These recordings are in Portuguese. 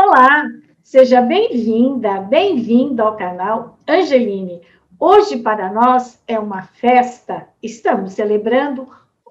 Olá, seja bem-vinda, bem-vindo ao canal Angeline. Hoje, para nós, é uma festa. Estamos celebrando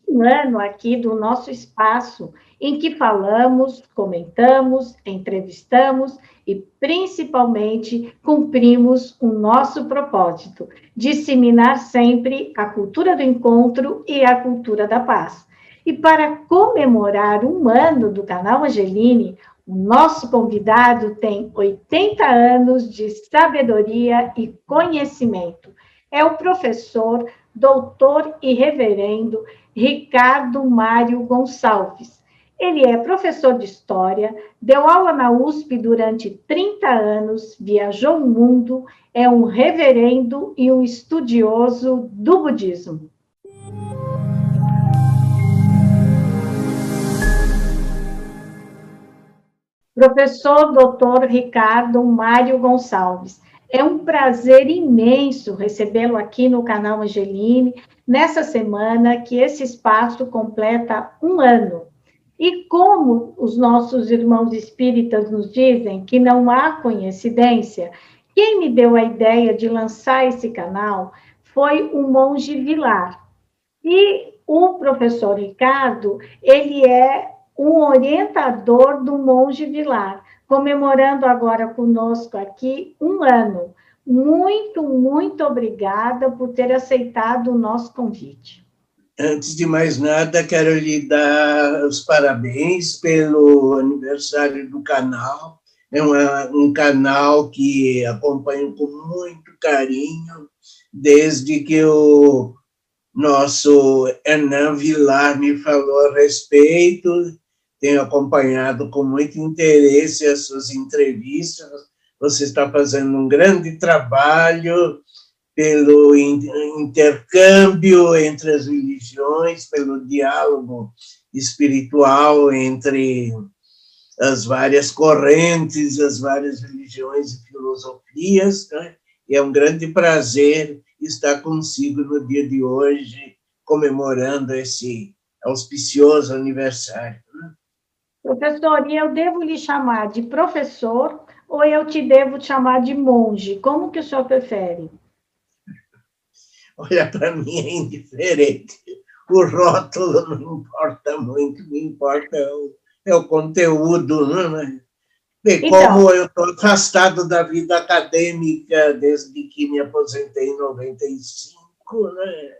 um ano aqui do nosso espaço, em que falamos, comentamos, entrevistamos e, principalmente, cumprimos o nosso propósito: disseminar sempre a cultura do encontro e a cultura da paz. E para comemorar um ano do canal Angeline, o nosso convidado tem 80 anos de sabedoria e conhecimento. É o professor, doutor e reverendo Ricardo Mário Gonçalves. Ele é professor de história, deu aula na USP durante 30 anos, viajou o mundo, é um reverendo e um estudioso do budismo. Professor Dr. Ricardo Mário Gonçalves. É um prazer imenso recebê-lo aqui no canal Angeline, nessa semana que esse espaço completa um ano. E como os nossos irmãos espíritas nos dizem que não há coincidência, quem me deu a ideia de lançar esse canal foi o monge Vilar. E o professor Ricardo, ele é um orientador do Monge Vilar, comemorando agora conosco aqui um ano. Muito, muito obrigada por ter aceitado o nosso convite. Antes de mais nada, quero lhe dar os parabéns pelo aniversário do canal. É um canal que acompanho com muito carinho, desde que o nosso Hernan Vilar me falou a respeito, tenho acompanhado com muito interesse as suas entrevistas. Você está fazendo um grande trabalho pelo intercâmbio entre as religiões, pelo diálogo espiritual entre as várias correntes, as várias religiões e filosofias. Né? E é um grande prazer estar consigo no dia de hoje, comemorando esse auspicioso aniversário. Professor, e eu devo lhe chamar de professor ou eu te devo chamar de monge? Como que o senhor prefere? Olha, para mim é indiferente. O rótulo não importa muito, o que importa é o, é o conteúdo, né? Bem, então, como eu estou afastado da vida acadêmica desde que me aposentei em 95, né?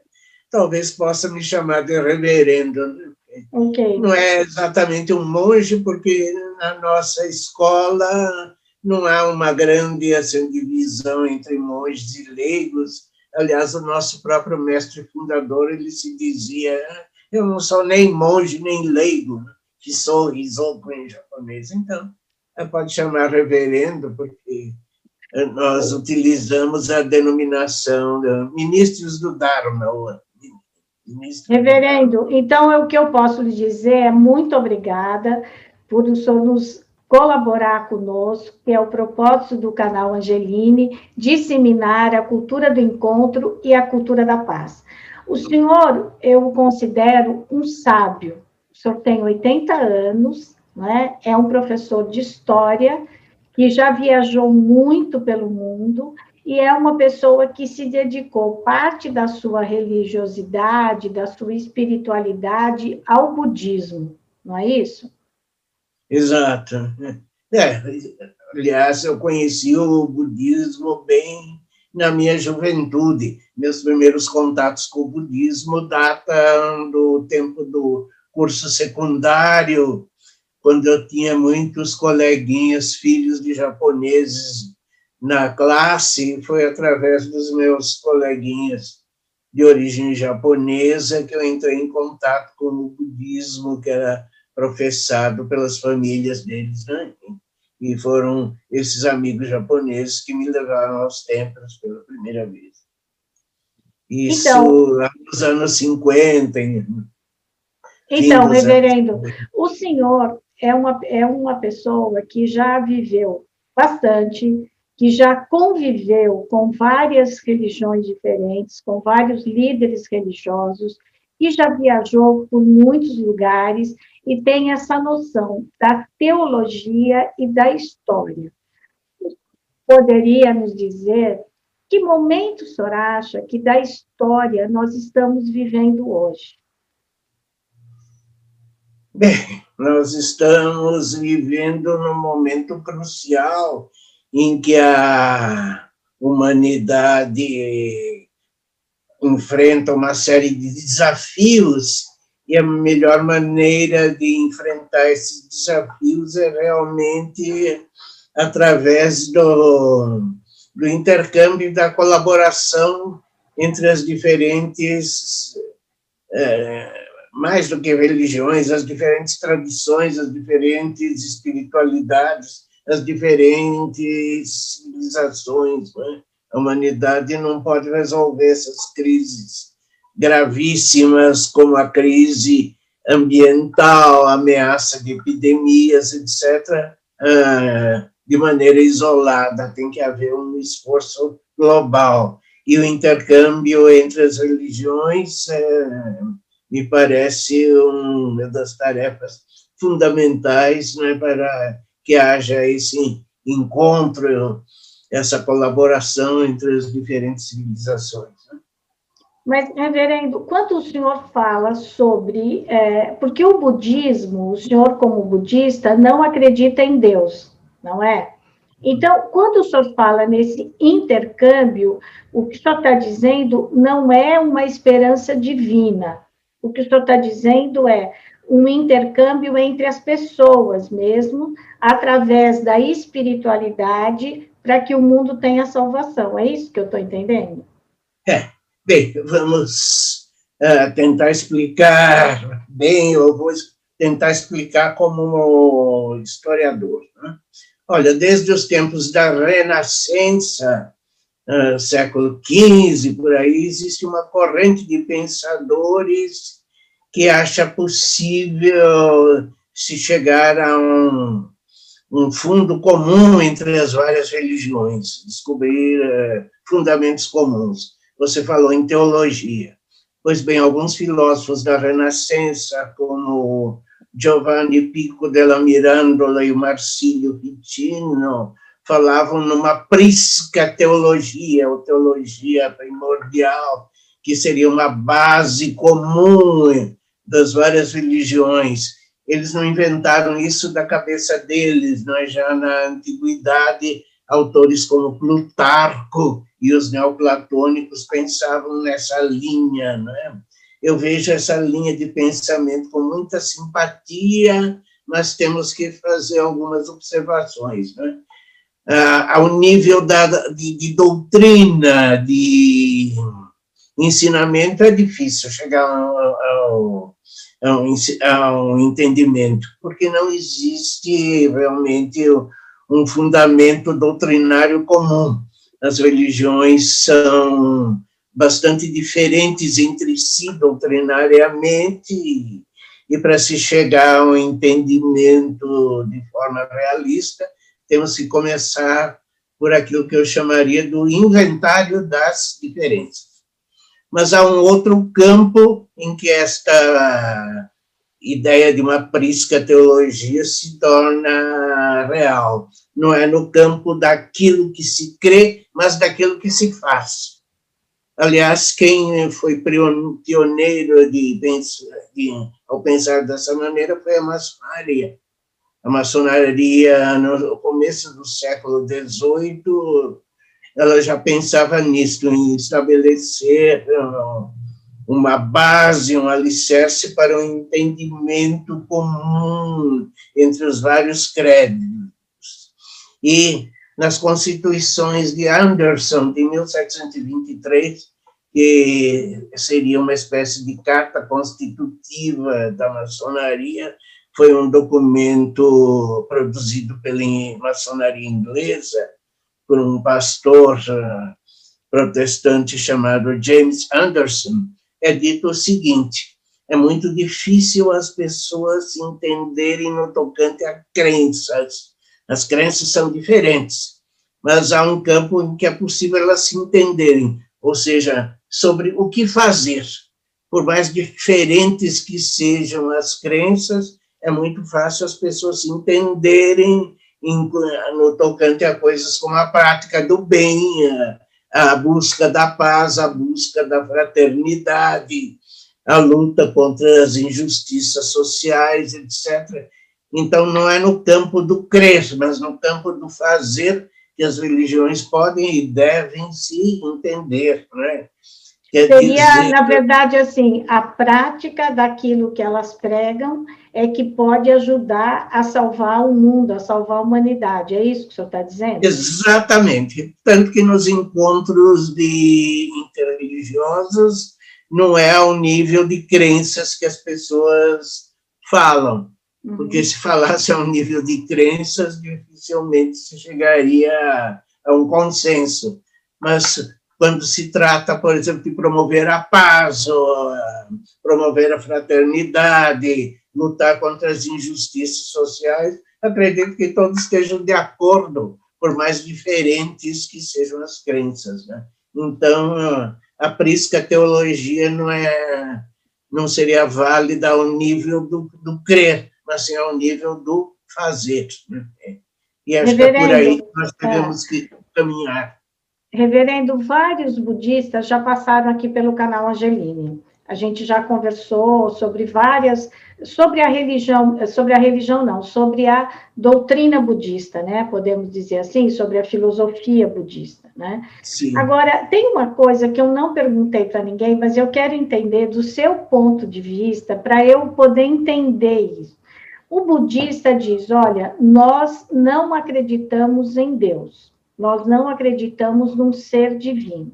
talvez possa me chamar de reverendo. Né? Okay. Não é exatamente um monge, porque na nossa escola não há uma grande assim, divisão entre monges e leigos. Aliás, o nosso próprio mestre fundador ele se dizia: eu não sou nem monge nem leigo, que sou risoku em japonês. Então, pode chamar reverendo, porque nós utilizamos a denominação de ministros do Dharma, Reverendo, então é o que eu posso lhe dizer é muito obrigada por o senhor nos colaborar conosco, que é o propósito do canal Angeline, disseminar a cultura do encontro e a cultura da paz. O senhor, eu o considero um sábio. O senhor tem 80 anos, né? é um professor de história que já viajou muito pelo mundo e é uma pessoa que se dedicou parte da sua religiosidade, da sua espiritualidade ao budismo, não é isso? Exato. É, aliás, eu conheci o budismo bem na minha juventude. Meus primeiros contatos com o budismo datam do tempo do curso secundário, quando eu tinha muitos coleguinhas, filhos de japoneses na classe foi através dos meus coleguinhas de origem japonesa que eu entrei em contato com o budismo que era professado pelas famílias deles, né? E foram esses amigos japoneses que me levaram aos templos pela primeira vez. Isso então, lá nos anos 50. Então, reverendo, anos... o senhor é uma, é uma pessoa que já viveu bastante, que já conviveu com várias religiões diferentes, com vários líderes religiosos, e já viajou por muitos lugares, e tem essa noção da teologia e da história. Poderia nos dizer que momento o senhor acha que da história nós estamos vivendo hoje? Bem, nós estamos vivendo num momento crucial em que a humanidade enfrenta uma série de desafios e a melhor maneira de enfrentar esses desafios é realmente através do, do intercâmbio da colaboração entre as diferentes, é, mais do que religiões, as diferentes tradições, as diferentes espiritualidades, as diferentes civilizações. Né? A humanidade não pode resolver essas crises gravíssimas, como a crise ambiental, ameaça de epidemias, etc., de maneira isolada, tem que haver um esforço global. E o intercâmbio entre as religiões é, me parece uma das tarefas fundamentais né, para que haja esse encontro, essa colaboração entre as diferentes civilizações. Né? Mas, reverendo, quando o senhor fala sobre. É, porque o budismo, o senhor, como budista, não acredita em Deus não é? Então, quando o senhor fala nesse intercâmbio, o que o senhor está dizendo não é uma esperança divina. O que o senhor está dizendo é um intercâmbio entre as pessoas mesmo, através da espiritualidade, para que o mundo tenha salvação. É isso que eu estou entendendo? É. Bem, vamos uh, tentar explicar bem, eu vou tentar explicar como historiador. Né? Olha, desde os tempos da Renascença, uh, século XV, por aí, existe uma corrente de pensadores que acha possível se chegar a um, um fundo comum entre as várias religiões, descobrir uh, fundamentos comuns. Você falou em teologia. Pois bem, alguns filósofos da Renascença, como Giovanni Pico della Mirandola e o Marsilio Ficino falavam numa prisca teologia, ou teologia primordial, que seria uma base comum das várias religiões. Eles não inventaram isso da cabeça deles, não é? já na antiguidade, autores como Plutarco e os neoplatônicos pensavam nessa linha, não é? eu vejo essa linha de pensamento com muita simpatia, mas temos que fazer algumas observações. Né? Ah, ao nível da, de, de, doutrina, de ensinamento, é difícil chegar ao, ao, ao, ao entendimento, porque não existe realmente um fundamento doutrinário comum. As religiões são bastante diferentes entre si doutrinariamente, e para se chegar a um entendimento de forma realista, temos que começar por aquilo que eu chamaria do inventário das diferenças. Mas há um outro campo em que esta ideia de uma prisca teologia se torna real. Não é no campo daquilo que se crê, mas daquilo que se faz. Aliás, quem foi pioneiro de, de, ao pensar dessa maneira foi a maçonaria. A maçonaria, no começo do século XVIII, ela já pensava nisso, em estabelecer uma base, um alicerce para um entendimento comum entre os vários créditos. E nas constituições de Anderson, de 1723, que seria uma espécie de carta constitutiva da maçonaria, foi um documento produzido pela maçonaria inglesa por um pastor eh, protestante chamado James Anderson. É dito o seguinte: é muito difícil as pessoas entenderem no tocante a crenças as crenças são diferentes, mas há um campo em que é possível elas se entenderem, ou seja, sobre o que fazer. Por mais diferentes que sejam as crenças, é muito fácil as pessoas entenderem em, no tocante a coisas como a prática do bem, a, a busca da paz, a busca da fraternidade, a luta contra as injustiças sociais, etc. Então, não é no campo do crer, mas no campo do fazer que as religiões podem e devem se entender, né? Quer Seria, dizer... na verdade, assim, a prática daquilo que elas pregam é que pode ajudar a salvar o mundo, a salvar a humanidade. É isso que o senhor está dizendo? Exatamente. Tanto que nos encontros de interreligiosos não é ao nível de crenças que as pessoas falam. Uhum. Porque se falasse ao nível de crenças, dificilmente se chegaria a um consenso. Mas quando se trata, por exemplo, de promover a paz, ou ah, promover a fraternidade, lutar contra as injustiças sociais, acredito que todos estejam de acordo, por mais diferentes que sejam as crenças. Né? Então, a prisca teologia não é não seria válida ao nível do, do crer, mas sim ao nível do fazer. Né? E acho Reverendo, que é por aí que nós devemos é. que caminhar. Reverendo, vários budistas já passaram aqui pelo canal Angeline. A gente já conversou sobre várias, sobre a religião, sobre a religião não, sobre a doutrina budista, né? Podemos dizer assim, sobre a filosofia budista, né? Sim. Agora, tem uma coisa que eu não perguntei para ninguém, mas eu quero entender do seu ponto de vista, para eu poder entender isso. O budista diz: olha, nós não acreditamos em Deus, nós não acreditamos num ser divino.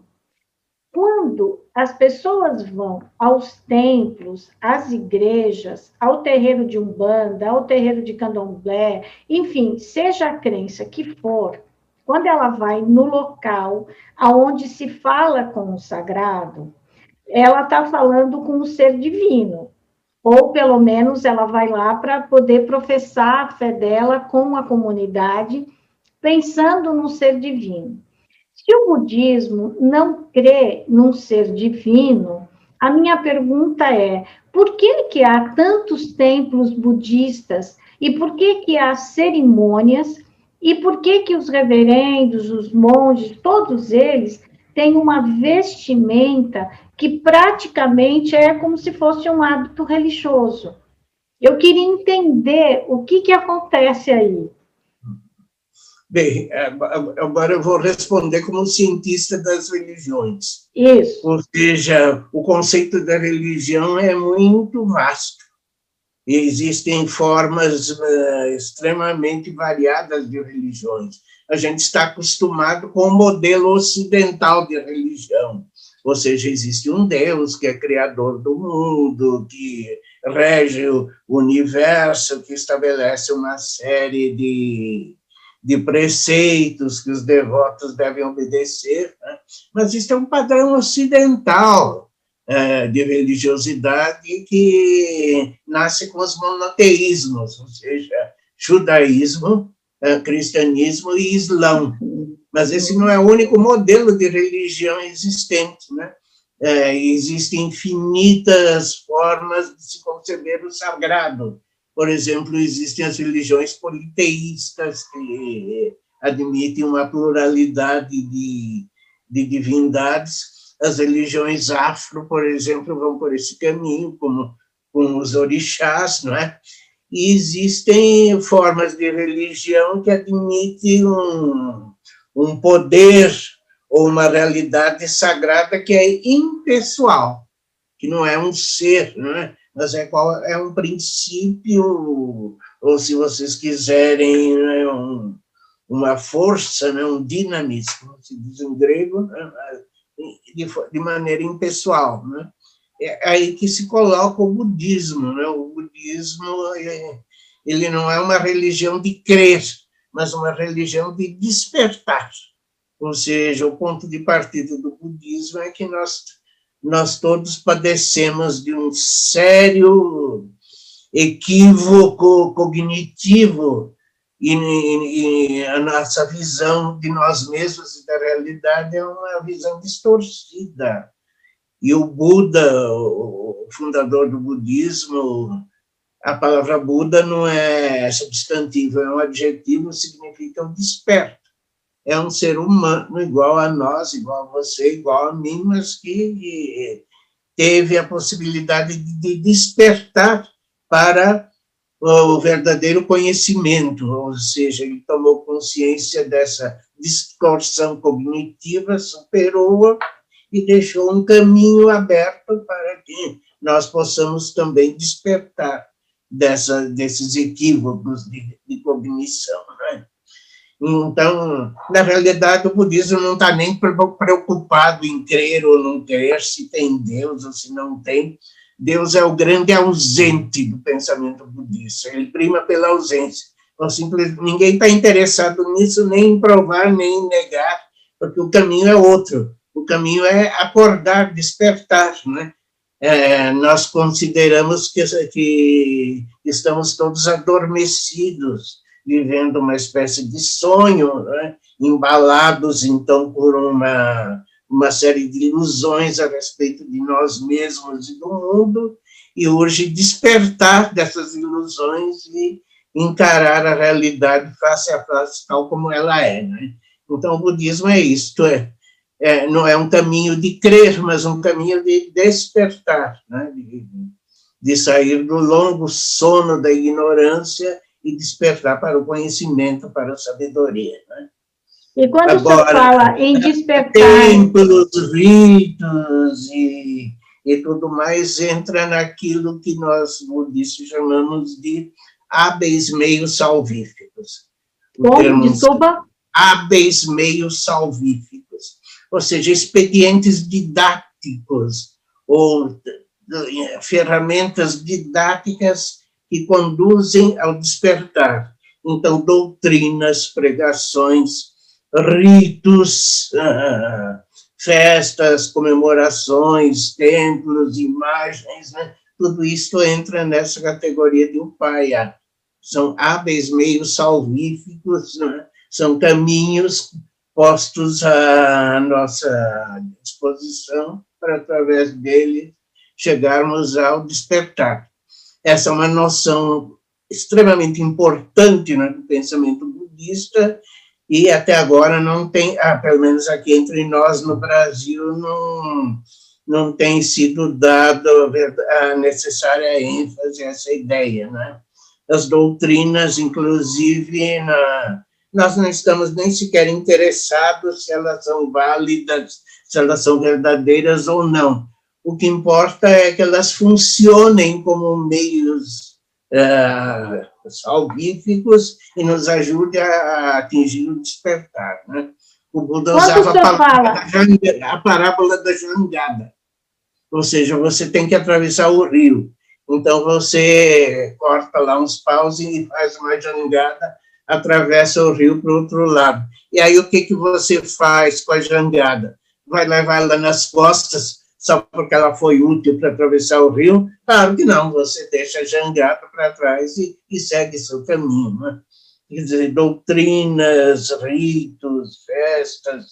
Quando as pessoas vão aos templos, às igrejas, ao terreiro de Umbanda, ao terreiro de Candomblé, enfim, seja a crença que for, quando ela vai no local aonde se fala com o sagrado, ela está falando com o ser divino, ou pelo menos ela vai lá para poder professar a fé dela com a comunidade, pensando no ser divino. Se o budismo não crê num ser divino, a minha pergunta é: por que que há tantos templos budistas e por que que há cerimônias e por que que os reverendos, os monges, todos eles têm uma vestimenta que praticamente é como se fosse um hábito religioso? Eu queria entender o que que acontece aí. Bem, agora eu vou responder como cientista das religiões. Isso. Ou seja, o conceito da religião é muito vasto. E existem formas uh, extremamente variadas de religiões. A gente está acostumado com o modelo ocidental de religião. Ou seja, existe um Deus que é criador do mundo, que rege o universo, que estabelece uma série de de preceitos que os devotos devem obedecer, né? mas isso é um padrão ocidental é, de religiosidade que nasce com os monoteísmos, ou seja, judaísmo, é, cristianismo e islão. Mas esse não é o único modelo de religião existente, né? É, existem infinitas formas de se conceber o sagrado, por exemplo, existem as religiões politeístas, que admitem uma pluralidade de, de divindades. As religiões afro, por exemplo, vão por esse caminho, como, como os orixás, não é? E existem formas de religião que admitem um, um poder ou uma realidade sagrada que é impessoal, que não é um ser, não é? Mas é, qual, é um princípio, ou se vocês quiserem, é um, uma força, né, um dinamismo, se diz em grego, né, de, de maneira impessoal. Né? É aí que se coloca o budismo. Né? O budismo é, ele não é uma religião de crer, mas uma religião de despertar. Ou seja, o ponto de partida do budismo é que nós nós todos padecemos de um sério equívoco cognitivo e, e, a nossa visão de nós mesmos e da realidade é uma visão distorcida. E o Buda, o fundador do budismo, a palavra Buda não é substantivo, é um adjetivo, significa o desperto. É um ser humano igual a nós, igual a você, igual a mim, mas que teve a possibilidade de despertar para o verdadeiro conhecimento, ou seja, ele tomou consciência dessa distorção cognitiva, superou-a e deixou um caminho aberto para que nós possamos também despertar dessa, desses equívocos de, de cognição. Então, na realidade, o budismo não está nem preocupado em crer ou não crer, se tem Deus ou se não tem. Deus é o grande ausente do pensamento budista, ele prima pela ausência. Então, simples, ninguém está interessado nisso, nem em provar, nem em negar, porque o caminho é outro. O caminho é acordar, despertar, né? É, nós consideramos que, que estamos todos adormecidos, vivendo uma espécie de sonho, né? embalados, então, por uma, uma série de ilusões a respeito de nós mesmos e do mundo, e urge despertar dessas ilusões e encarar a realidade face a face, tal como ela é. Né? Então, o budismo é isto, é, é, não é um caminho de crer, mas um caminho de despertar, né? de, de sair do longo sono da ignorância e despertar para o conhecimento, para a sabedoria. Né? E quando Agora, você fala em despertar... Templos, ritos e, e tudo mais entra naquilo que nós budistas chamamos de hábeis meios salvíficos. Como? Desculpa? Hábeis meios salvíficos, ou seja, expedientes didáticos ou ferramentas didáticas que conduzem ao despertar. Então, doutrinas, pregações, ritos, festas, comemorações, templos, imagens, né? tudo isso entra nessa categoria de upaya. São hábeis meios salvíficos, né? são caminhos postos à nossa disposição para, através dele, chegarmos ao despertar. Essa é uma noção extremamente importante do pensamento budista e até agora não tem, ah, pelo menos aqui entre nós no Brasil, não, não tem sido dado a necessária ênfase a essa ideia, né? As doutrinas, inclusive, na, nós não estamos nem sequer interessados se elas são válidas, se elas são verdadeiras ou não. O que importa é que elas funcionem como meios uh, salvíficos e nos ajudem a atingir o despertar. Né? O Buda usava a a parábola da jangada, ou seja, você tem que atravessar o rio. Então, você corta lá uns paus e faz uma jangada, atravessa o rio para o outro lado. E aí, o que, que você faz com a jangada? Vai levar ela nas costas só porque ela foi útil para atravessar o rio? Claro que não, você deixa a jangada para trás e, e, segue seu caminho. Né? Quer dizer, doutrinas, ritos, festas,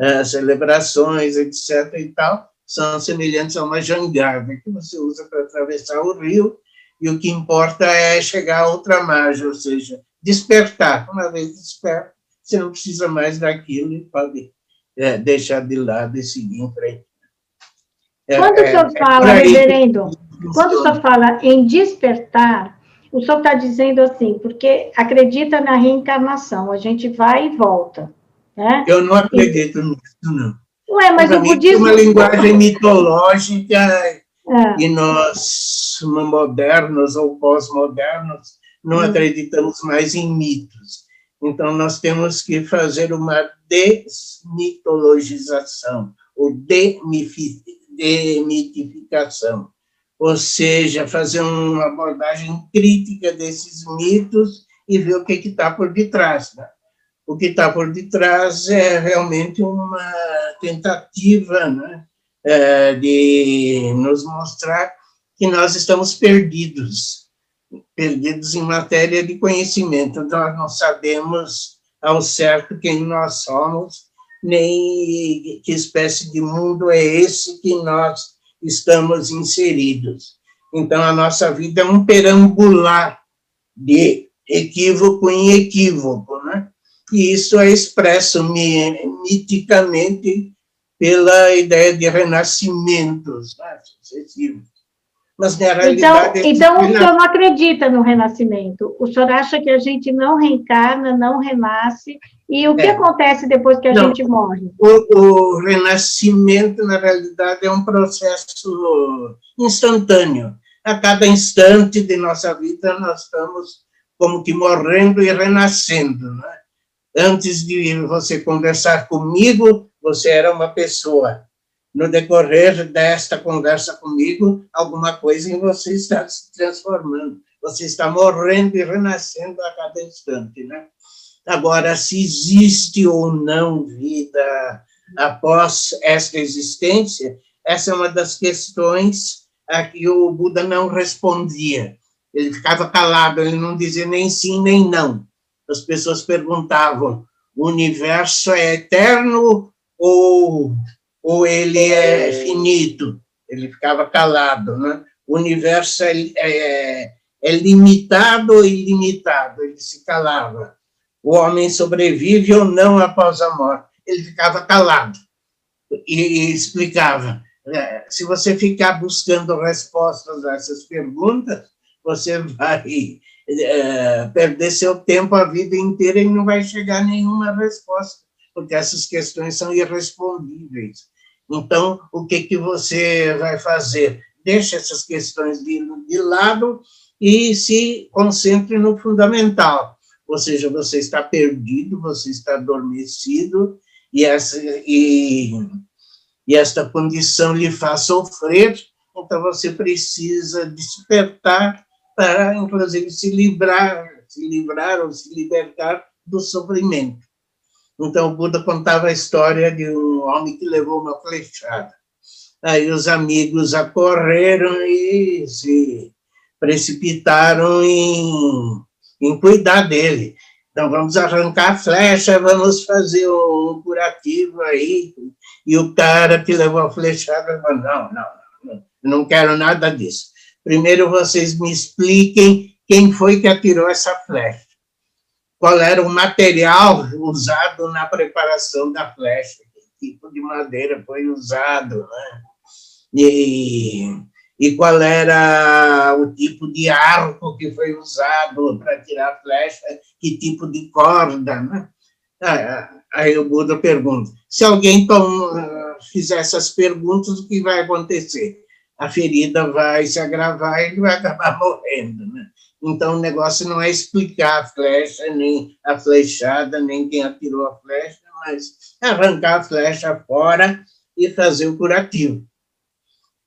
uh, celebrações, etc. e tal, são semelhantes a uma jangada que você usa para atravessar o rio, e o que importa é chegar a outra margem, ou seja, despertar. Uma vez desperto, você não precisa mais daquilo e pode é, deixar de lado e seguir em frente. É, quando o é, senhor é fala, reverendo, quando o senhor fala em despertar, o senhor está dizendo assim, porque acredita na reencarnação, a gente vai e volta. Né? Eu não acredito nisso, não. Ué, mas o budismo... É uma linguagem mitológica é. e nós, modernos ou pós-modernos, não hum. acreditamos mais em mitos. Então, nós temos que fazer uma desmitologização, ou demificação demitificação, ou seja, fazer uma abordagem crítica desses mitos e ver o que está por detrás. Né? O que está por detrás é realmente uma tentativa né, é, de nos mostrar que nós estamos perdidos, perdidos em matéria de conhecimento. Nós não sabemos ao certo quem nós somos, nem que espécie de mundo é esse que nós estamos inseridos. Então, a nossa vida é um perambular de equívoco em equívoco, né? E isso é expresso miticamente pela ideia de renascimentos né, sucessivos. Mas, na realidade... Então, então o senhor não acredita no renascimento? O senhor acha que a gente não reencarna, não renasce, e o que é. acontece depois que a não, gente morre? O, o, renascimento, na realidade, é um processo instantâneo. A cada instante de nossa vida, nós estamos como que morrendo e renascendo. Né? Antes de você conversar comigo, você era uma pessoa no decorrer desta conversa comigo, alguma coisa em você está se transformando. Você está morrendo e renascendo a cada instante, né? Agora, se existe ou não vida após esta existência, essa é uma das questões a que o Buda não respondia. Ele ficava calado, ele não dizia nem sim nem não. As pessoas perguntavam: o universo é eterno ou ou ele é finito, ele ficava calado, né? O universo é, é, é limitado ou ilimitado, ele se calava. O homem sobrevive ou não após a morte, ele ficava calado e, explicava. É, se você ficar buscando respostas a essas perguntas, você vai é, perder seu tempo a vida inteira e não vai chegar nenhuma resposta, porque essas questões são irrespondíveis. Então, o que, que você vai fazer? Deixe essas questões de, de lado e se concentre no fundamental. Ou seja, você está perdido, você está adormecido, e, essa, e, e esta condição lhe faz sofrer, então você precisa despertar para, inclusive, se livrar, se livrar ou se libertar do sofrimento. Então, o Buda contava a história de um homem que levou uma flechada. Aí os amigos acorreram e se precipitaram em, em cuidar dele. Então, vamos arrancar a flecha, vamos fazer um curativo aí. E o cara que levou a flechada falou, não, não, não, não quero nada disso. Primeiro vocês me expliquem quem foi que atirou essa flecha qual era o material usado na preparação da flecha, que tipo de madeira foi usado, né? E, e qual era o tipo de arco que foi usado para tirar a flecha, que tipo de corda, né? Aí o Buda pergunta: se alguém fizer essas perguntas, o que vai acontecer? A ferida vai se agravar e ele vai acabar morrendo, né? Então, o negócio não é explicar a flecha, nem a flechada, nem quem atirou a flecha, mas arrancar a flecha fora e fazer o curativo.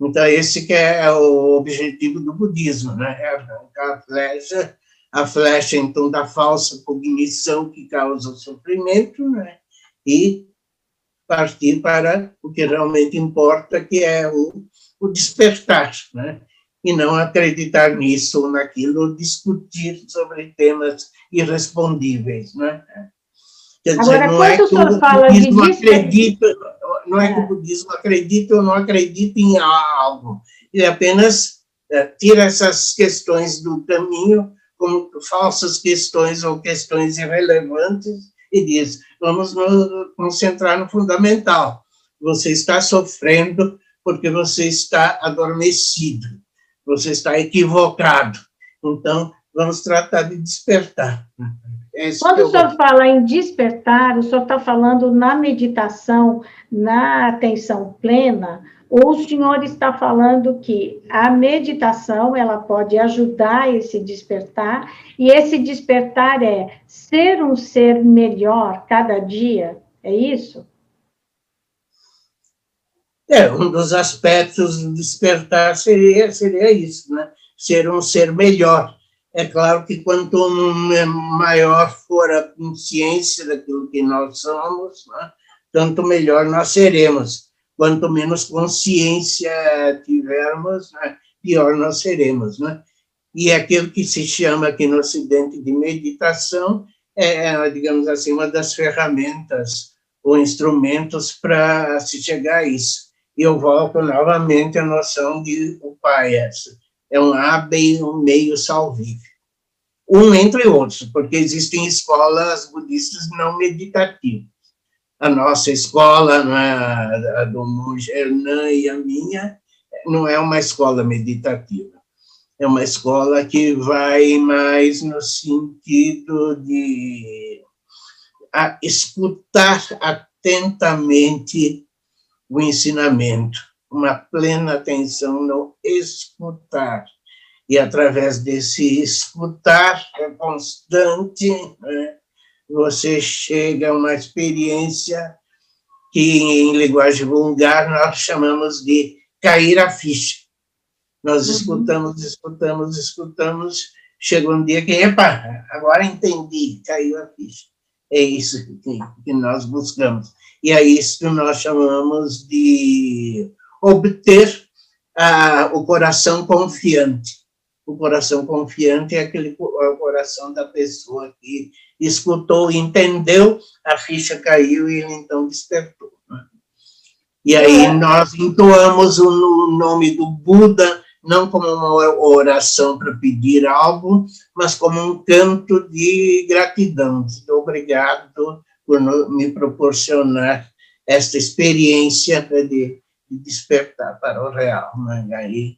Então, esse que é o objetivo do budismo, né? É arrancar a flecha, a flecha, então, da falsa cognição que causa o sofrimento, né? E partir para o que realmente importa, que é o, o despertar, né? e não acreditar nisso ou naquilo, discutir sobre temas irrespondíveis, né? Quer dizer, Agora, não é que o budismo acredita, não é que o é. budismo acredita ou não acredita em algo, ele apenas é, tira essas questões do caminho como falsas questões ou questões irrelevantes e diz, vamos nos concentrar no fundamental. Você está sofrendo porque você está adormecido você está equivocado. Então, vamos tratar de despertar. Esse Quando o senhor fala em despertar, o senhor está falando na meditação, na atenção plena, ou o senhor está falando que a meditação ela pode ajudar esse despertar, e esse despertar é ser um ser melhor cada dia? É isso? É, um dos aspectos do despertar seria, seria isso, né? Ser um ser melhor. É claro que quanto maior for a consciência daquilo que nós somos, né? tanto melhor nós seremos. Quanto menos consciência tivermos, né? pior nós seremos, né? E aquilo que se chama aqui no Ocidente de meditação é, digamos assim, uma das ferramentas ou instrumentos para se chegar a isso eu volto novamente à noção de upayas, é um AB e um meio salvífico. Um entre outros, porque existem escolas budistas não meditativas. A nossa escola, né, a do monge Hernan e a minha, não é uma escola meditativa. É uma escola que vai mais no sentido de escutar atentamente o ensinamento, uma plena atenção no escutar. E através desse escutar constante, né, você chega a uma experiência que, em linguagem vulgar, nós chamamos de cair a ficha. Nós uhum. escutamos, escutamos, escutamos, chega um dia que, epa, agora entendi, caiu a ficha. É isso que, que nós buscamos. E é isso que nós chamamos de obter ah, o coração confiante. O coração confiante é aquele é o coração da pessoa que escutou, entendeu, a ficha caiu e ele então despertou. Né? E aí é. nós entoamos o nome do Buda não como uma oração para pedir algo, mas como um canto de gratidão. Obrigado por me proporcionar esta experiência de, despertar para o real. Né? Aí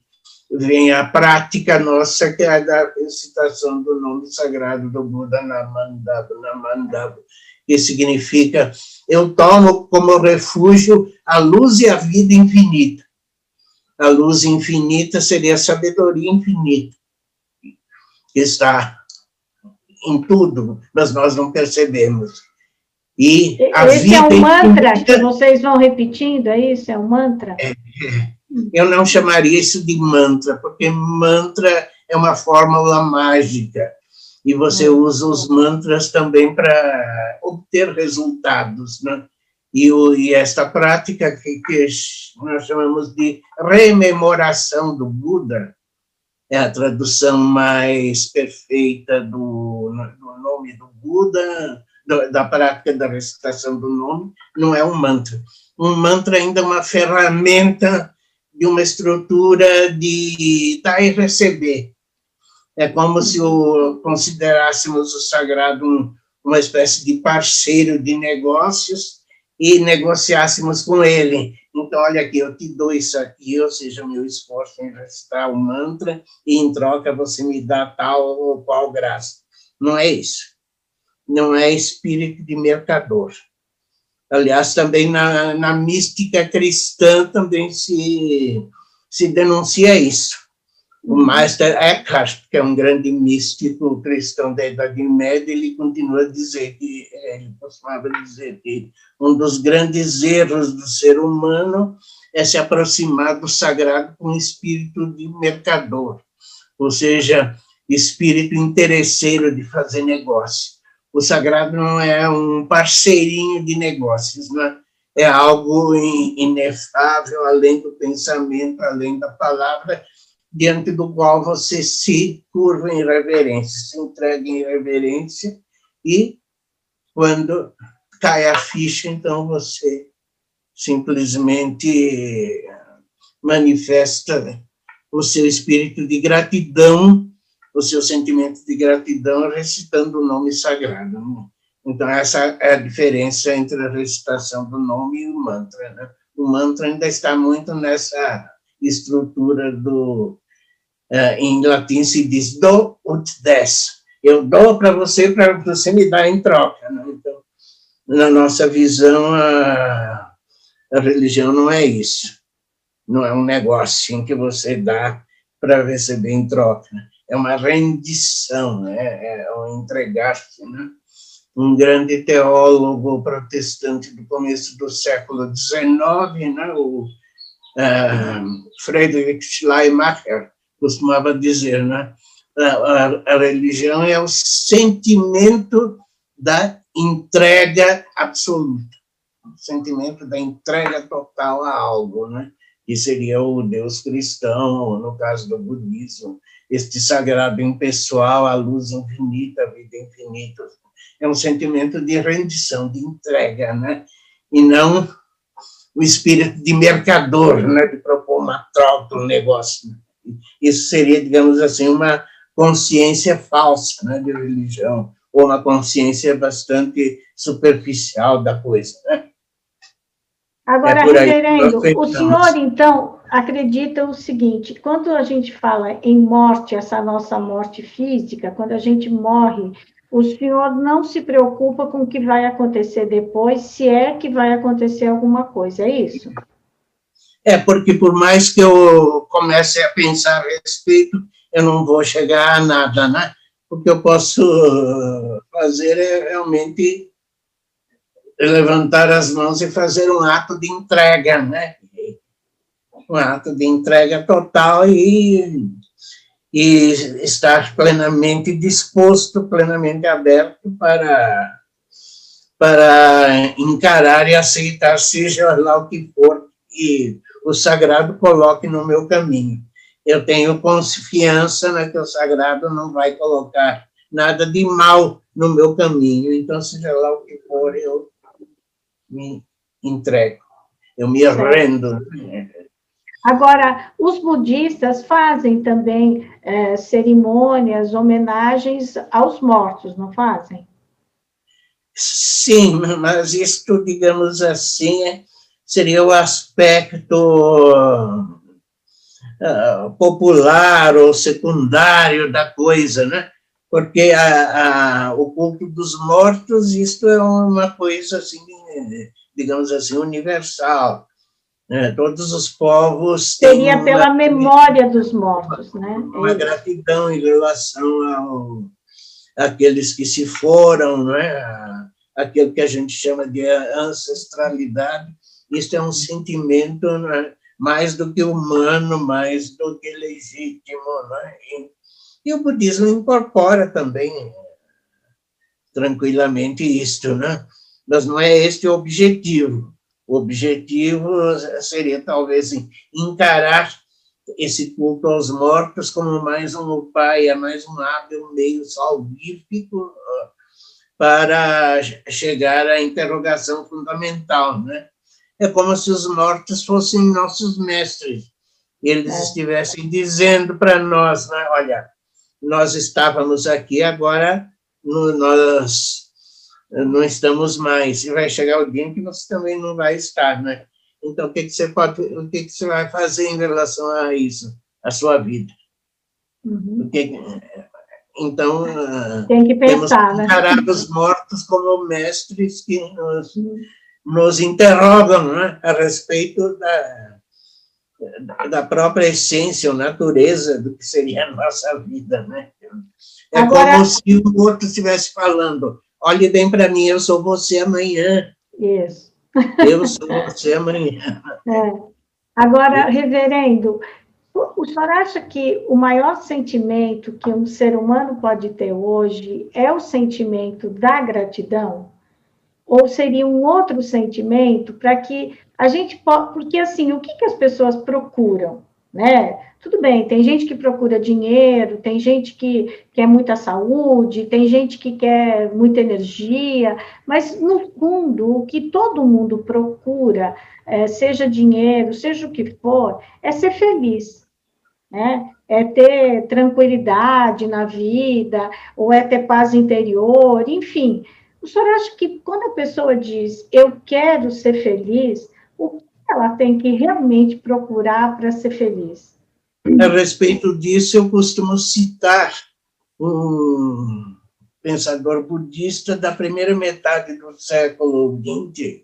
vem a prática nossa, que é a da recitação do nome sagrado do Buda Namandava, Namandava, que significa eu tomo como refúgio a luz e a vida infinita a luz infinita seria a sabedoria infinita, que está em tudo, mas nós não percebemos. E a Esse vida é um mantra infinita, que vocês vão repetindo, é isso? É um mantra? É, é. eu não chamaria isso de mantra, porque mantra é uma fórmula mágica, e você hum. usa os mantras também para obter resultados, né? E, o, e esta prática que, que nós chamamos de rememoração do Buda, é a tradução mais perfeita do, do nome do Buda, do, da prática da recitação do nome, não é um mantra. Um mantra ainda é uma ferramenta de uma estrutura de dar e receber. É como se o, considerássemos o sagrado um, uma espécie de parceiro de negócios e negociássemos com ele. Então, olha aqui, eu te dou isso aqui, ou seja, meu esforço em recitar o mantra, e em troca você me dá tal ou qual graça. Não é isso. Não é espírito de mercador. Aliás, também na, na mística cristã também se, se denuncia isso. O Meister Eckhart, que é um grande místico cristão da Idade Média, ele continua a dizer que, é, ele costumava dizer que um dos grandes erros do ser humano é se aproximar do sagrado com espírito de mercador, ou seja, espírito interesseiro de fazer negócio. O sagrado não é um parceirinho de negócios, né? é algo inefável, além do pensamento, além da palavra, diante do qual você se curva em reverência, se entrega em reverência, e quando cai a ficha, então você simplesmente manifesta o seu espírito de gratidão, o seu sentimento de gratidão recitando o nome sagrado. Né? Então, essa é a diferença entre a recitação do nome e o mantra. Né? O mantra ainda está muito nessa estrutura do uh, em latim se diz do ut des. Eu dou para você, para você me dar em troca. Né? Então, na nossa visão, a, a religião não é isso. Não é um negocinho que você dá para receber em troca. É uma rendição, né? é um entregar-se. Né? Um grande teólogo protestante do começo do século XIX, né? o uh, Friedrich Schleiermacher, costumava dizer, né? A, a, a, religião é o sentimento da entrega absoluta, o sentimento da entrega total a algo, né? Que seria o Deus cristão, no caso do budismo, este sagrado impessoal, a luz infinita, a vida infinita. É um sentimento de rendição, de entrega, né? E não o espírito de mercador, né? De propor uma troca, um negócio. Né? Isso seria, digamos assim, uma consciência falsa né, de religião, ou uma consciência bastante superficial da coisa. Né? Agora, é reverendo, o senhor, então, acredita o seguinte: quando a gente fala em morte, essa nossa morte física, quando a gente morre, o senhor não se preocupa com o que vai acontecer depois, se é que vai acontecer alguma coisa, é isso? É, porque por mais que eu comece a pensar a respeito, eu não vou chegar a nada, né? O que eu posso fazer é realmente levantar as mãos e fazer um ato de entrega, né? Um ato de entrega total e e estar plenamente disposto, plenamente aberto para, para encarar e aceitar, seja lá o que for que o sagrado coloque no meu caminho. Eu tenho confiança na que o sagrado não vai colocar nada de mal no meu caminho, então, seja lá o que for, eu me entrego, eu me rendo. Agora, os budistas fazem também é, cerimônias, homenagens aos mortos, não fazem? Sim, mas isto, digamos assim, seria o aspecto uh, popular ou secundário da coisa, né? Porque a, a, o culto dos mortos, isto é uma coisa, assim, digamos assim, universal né? Todos os povos Seria têm pela memória dos mortos, né? Uma gratidão em relação ao aqueles que se foram, né? Aquilo que a gente chama de ancestralidade. Isso é um sentimento né? mais do que humano, mais do que legítimo, né? E, e o budismo incorpora também tranquilamente isto, né? Mas não é este o objetivo. O objetivo seria, talvez, encarar esse culto aos mortos como mais um pai, é mais um hábil meio salvífico para chegar à interrogação fundamental, né? É como se os mortos fossem nossos mestres. Eles é. estivessem dizendo para nós, né? olha, nós estávamos aqui, agora nós não estamos mais, e vai chegar o dia em que você também não vai estar, né? Então, o que, que você pode, o que, que você vai fazer em relação a isso, a sua vida? Uhum. Que, então, tem que pensar, temos que encarar né? os mortos como mestres que nos, nos interrogam né, a respeito da, da própria essência ou natureza do que seria a nossa vida, né? É Agora, como se o morto estivesse falando, olhe bem para mim, eu sou você amanhã. Isso. Eu sou você amanhã. É. Agora, reverendo, o senhor acha que o maior sentimento que um ser humano pode ter hoje é o sentimento da gratidão? Ou seria um outro sentimento para que a gente possa. Porque, assim, o que, que as pessoas procuram? Né? Tudo bem, tem gente que procura dinheiro, tem gente que quer muita saúde, tem gente que quer muita energia, mas no fundo, o que todo mundo procura, é, seja dinheiro, seja o que for, é ser feliz, né? É ter tranquilidade na vida, ou é ter paz interior, enfim. O senhor acha que quando a pessoa diz eu quero ser feliz, o ela tem que realmente procurar para ser feliz? A respeito disso, eu costumo citar um pensador budista da primeira metade do século XX.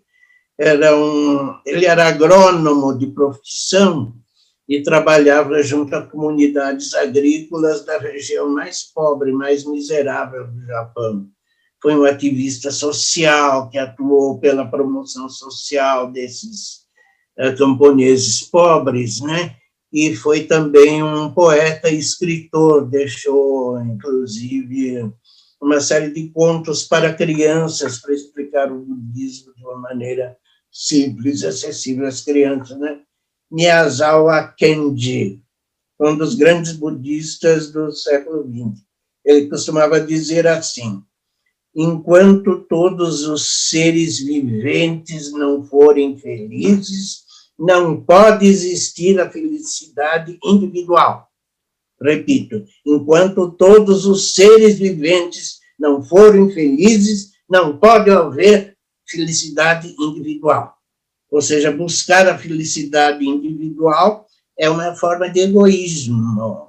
Era um, ele era agrônomo de profissão e trabalhava junto a comunidades agrícolas da região mais pobre, mais miserável do Japão. Foi um ativista social que atuou pela promoção social desses camponeses pobres, né? e foi também um poeta e escritor, deixou, inclusive, uma série de contos para crianças, para explicar o budismo de uma maneira simples acessível às crianças. Né? Miyazawa Kenji, um dos grandes budistas do século XX. Ele costumava dizer assim, enquanto todos os seres viventes não forem felizes, não pode existir a felicidade individual. Repito, enquanto todos os seres viventes não forem felizes, não pode haver felicidade individual. Ou seja, buscar a felicidade individual é uma forma de egoísmo.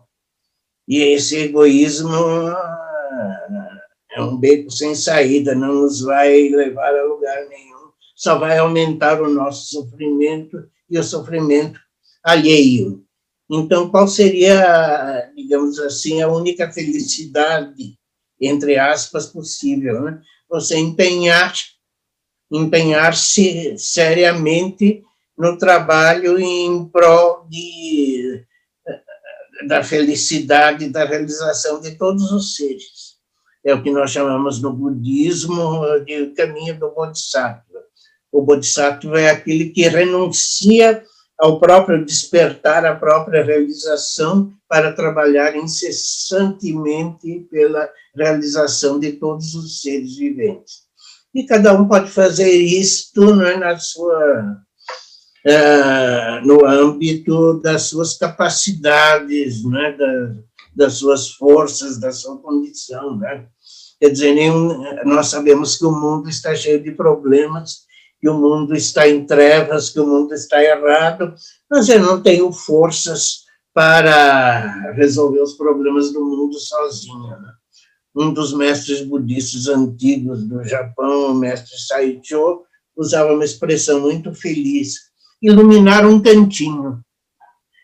E esse egoísmo ah, é um beco sem saída, não nos vai levar a lugar nenhum, só vai aumentar o nosso sofrimento e o sofrimento alheio. Então, qual seria, digamos assim, a única felicidade, entre aspas, possível? Né? Você empenhar, empenhar-se seriamente no trabalho em prol de, da felicidade, da realização de todos os seres. É o que nós chamamos no budismo de caminho do Bodhisattva. O Bodhisattva é aquele que renuncia ao próprio despertar, à própria realização, para trabalhar incessantemente pela realização de todos os seres viventes. E cada um pode fazer isto né, na sua, uh, no âmbito das suas capacidades, né, da, das suas forças, da sua condição. Né? Quer dizer, nenhum, nós sabemos que o mundo está cheio de problemas, que o mundo está em trevas, que o mundo está errado, mas eu não tenho forças para resolver os problemas do mundo sozinho. Né? Um dos mestres budistas antigos do Japão, o mestre Saicho, usava uma expressão muito feliz: iluminar um cantinho.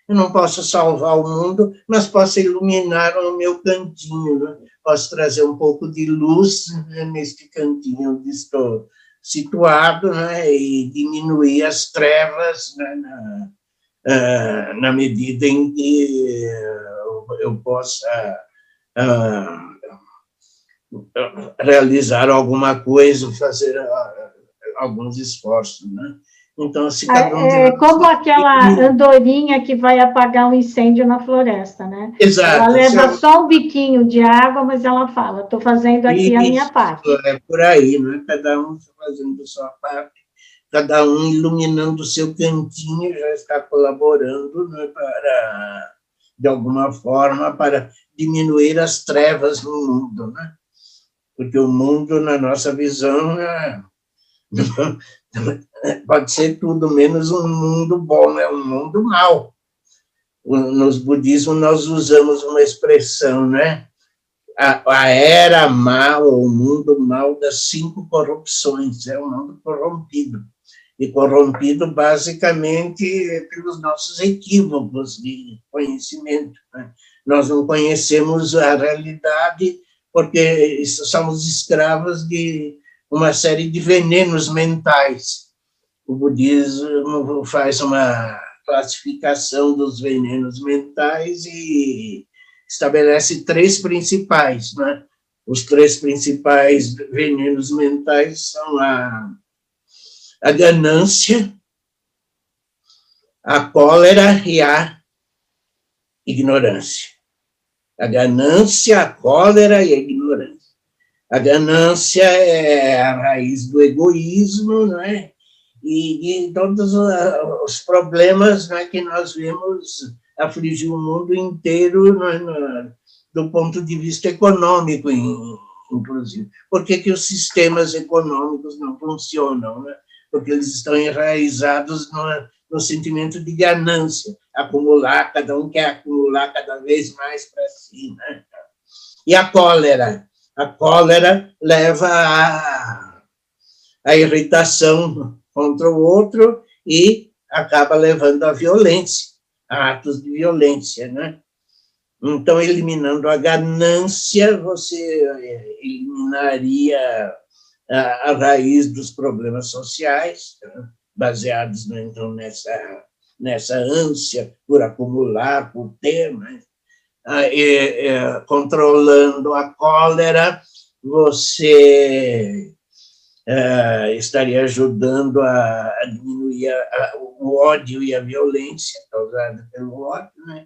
Eu não posso salvar o mundo, mas posso iluminar o meu cantinho, né? posso trazer um pouco de luz né, neste cantinho onde estou situado né, e diminuir as trevas né, na, uh, na medida em que eu possa uh, realizar alguma coisa, fazer alguns esforços, né? Então, se cada um é, é como aquela andorinha que vai apagar um incêndio na floresta, né? Exato. Ela leva só um biquinho de água, mas ela fala, estou fazendo aqui Isso, a minha parte. É por aí, não é? Cada um fazendo a sua parte, cada um iluminando o seu cantinho, já está colaborando né, para, de alguma forma, para diminuir as trevas no mundo, né? Porque o mundo, na nossa visão, é pode ser tudo menos um mundo bom, é um mundo mau. Nos budismo nós usamos uma expressão, né? A, a era mal, o mundo mal das cinco corrupções, é um mundo corrompido. E corrompido basicamente pelos nossos equívocos de conhecimento. Né? Nós não conhecemos a realidade porque somos escravos de uma série de venenos mentais. O budismo faz uma classificação dos venenos mentais e estabelece três principais, né? Os três principais venenos mentais são a, a ganância, a cólera e a ignorância. A ganância, a cólera e a ignorância. A ganância é a raiz do egoísmo, né? E, e todos os problemas né, que nós vemos afligir o mundo inteiro né, do ponto de vista econômico, inclusive. Por que, que os sistemas econômicos não funcionam? Né? Porque eles estão enraizados no, no sentimento de ganância, acumular, cada um quer acumular cada vez mais para si. Né? E a cólera? A cólera leva à, irritação contra o outro e acaba levando à violência, a atos de violência, né? Então, eliminando a ganância, você eh, eliminaria a, a raiz dos problemas sociais, né? baseados então nessa nessa ânsia por acumular, por ter, né? É, controlando a cólera, você é, estaria ajudando a, a diminuir a, a, o ódio e a violência causada pelo ódio, né?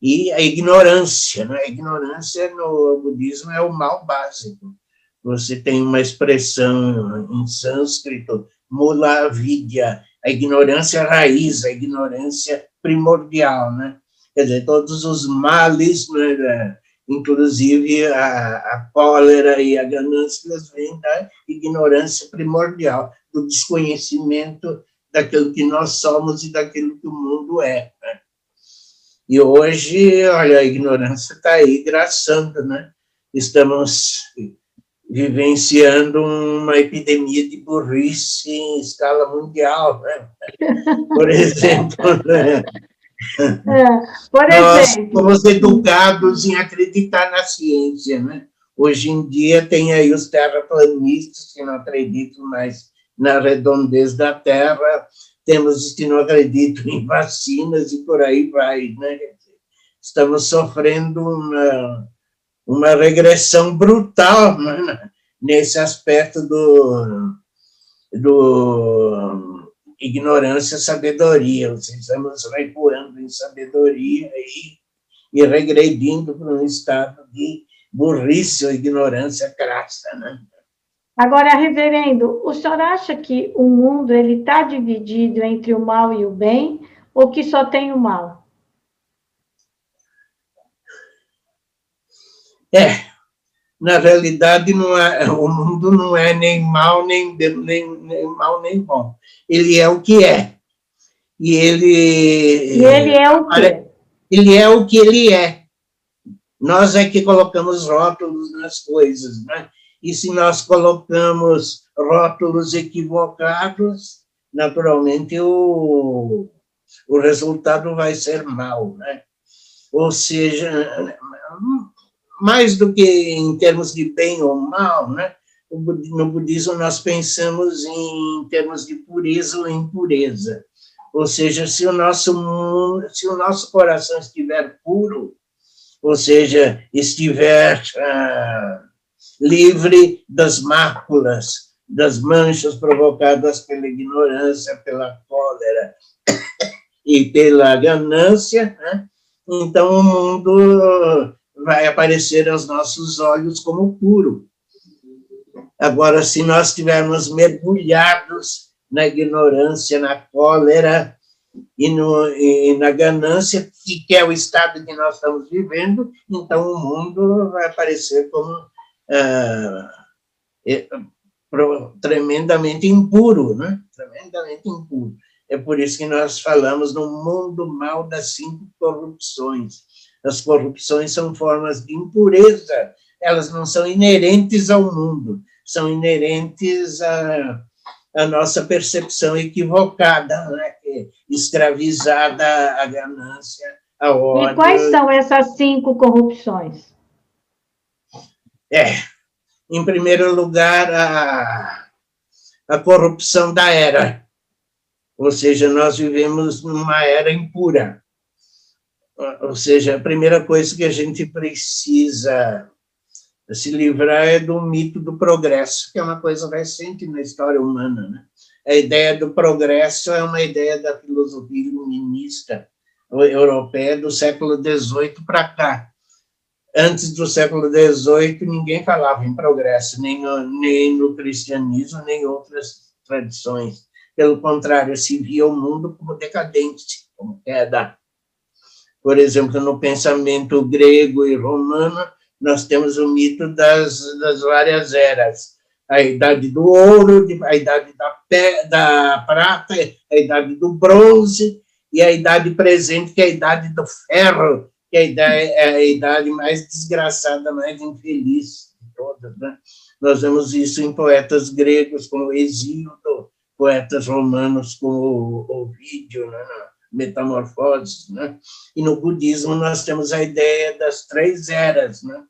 e a ignorância. Né? A ignorância no budismo é o mal básico. Você tem uma expressão em sânscrito, mula vidya, a ignorância raiz, a ignorância primordial, né? Quer dizer, todos os males, né, inclusive a, a cólera e a ganância, vêm da ignorância primordial, do desconhecimento daquilo que nós somos e daquilo que o mundo é. Né? E hoje, olha, a ignorância está aí graçando, né? Estamos vivenciando uma epidemia de burrice em escala mundial, né? Por exemplo, né? É, por Nós fomos educados em acreditar na ciência, né? Hoje em dia tem aí os terraplanistas que não acreditam mais na redondez da Terra, temos os que não acreditam em vacinas e por aí vai, né? Estamos sofrendo uma, uma regressão brutal né? nesse aspecto do, do ignorância sabedoria, estamos recuando em sabedoria e, e regredindo para um estado de burrice ou ignorância crassa, né? Agora, reverendo, o senhor acha que o mundo ele está dividido entre o mal e o bem, ou que só tem o mal? É, na realidade, não é, o mundo não é nem mal, nem, nem, nem mal, nem bom. Ele é o que é. E ele. E ele é o que? Ele é o que ele é. Nós é que colocamos rótulos nas coisas, né? E se nós colocamos rótulos equivocados, naturalmente o, o resultado vai ser mau, né? Ou seja, mais do que em termos de bem ou mal, né? No budismo nós pensamos em termos de pureza ou impureza. Ou seja, se o nosso se o nosso coração estiver puro, ou seja, estiver ah, livre das máculas, das manchas provocadas pela ignorância, pela cólera e pela ganância, né? então o mundo vai aparecer aos nossos olhos como puro. Agora, se nós estivermos mergulhados na ignorância, na cólera e, no, e na ganância, que é o estado que nós estamos vivendo, então o mundo vai aparecer como é, tremendamente impuro, né? Tremendamente impuro. É por isso que nós falamos no mundo mal das cinco corrupções. As corrupções são formas de impureza, elas não são inerentes ao mundo, são inerentes à, à nossa percepção equivocada, né? escravizada à ganância, à ordem. E quais são essas cinco corrupções? É, em primeiro lugar, a, a corrupção da era. Ou seja, nós vivemos numa era impura. Ou seja, a primeira coisa que a gente precisa se livrar é do mito do progresso, que é uma coisa recente na história humana. Né? A ideia do progresso é uma ideia da filosofia iluminista europeia do século XVIII para cá antes do século XVIII, ninguém falava em progresso, nem no, nem no cristianismo, nem em outras tradições. Pelo contrário, se via o mundo como decadente, como queda. Por exemplo, no pensamento grego e romano, nós temos o mito das, das várias eras. A idade do ouro, a idade da, da prata, a idade do bronze, e a idade presente, que é a idade do ferro, que a idade, é a idade mais desgraçada, mais infeliz de todas. Né? Nós vemos isso em poetas gregos como Hesíodo, poetas romanos como Ovídio, né? Metamorfoses, né? E no budismo nós temos a ideia das três eras, né?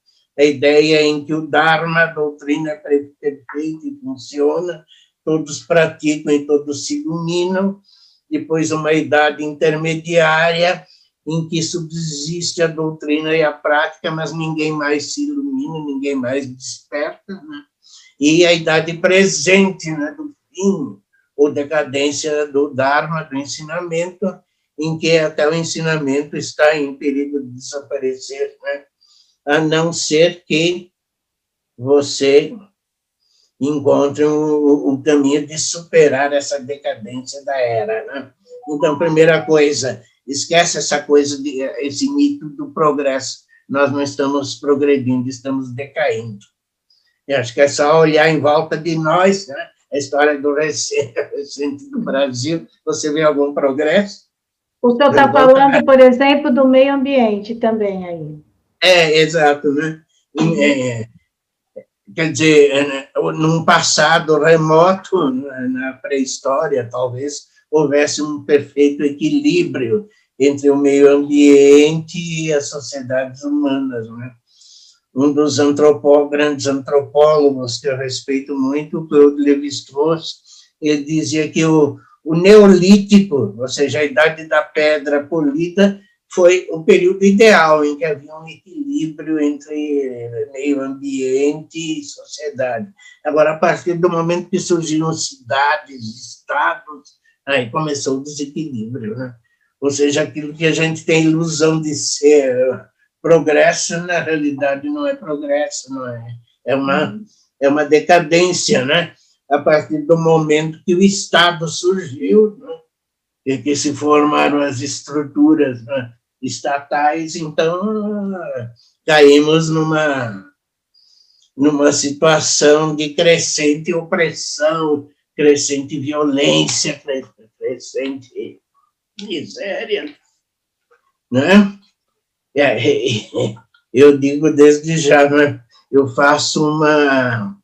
A ideia em que o Dharma, a doutrina perfeita e funciona, todos praticam e todos se iluminam, depois uma idade intermediária, em que subsiste a doutrina e a prática, mas ninguém mais se ilumina, ninguém mais desperta, né? e a idade presente né, do fim, ou decadência do Dharma, do ensinamento, em que até o ensinamento está em perigo de desaparecer, né? A não ser que você encontre um, um caminho de superar essa decadência da era. Né? Então, primeira coisa, esquece essa coisa, de, esse mito do progresso. Nós não estamos progredindo, estamos decaindo. Eu acho que é só olhar em volta de nós, né? a história do recente, recente do Brasil, você vê algum progresso? O senhor está falando, por exemplo, do meio ambiente também aí. É, exato, né? É, quer dizer, é, num passado remoto, na pré-história, talvez, houvesse um perfeito equilíbrio entre o meio ambiente e as sociedades humanas, né? Um dos antropó grandes antropólogos que eu respeito muito, Claude Lévi-Strauss, ele dizia que o, o Neolítico, ou seja, a Idade da Pedra Polida, foi o período ideal em que havia um equilíbrio entre meio ambiente e sociedade. Agora, a partir do momento que surgiram cidades, estados, aí começou o desequilíbrio, né? Ou seja, aquilo que a gente tem ilusão de ser progresso, na realidade, não é progresso, não é? É uma, é uma decadência, né? A partir do momento que o Estado surgiu, né? que se formaram as estruturas né? Estatais, então caímos numa, numa situação de crescente opressão, crescente violência, crescente miséria, né? Eu digo desde já, né? eu faço uma,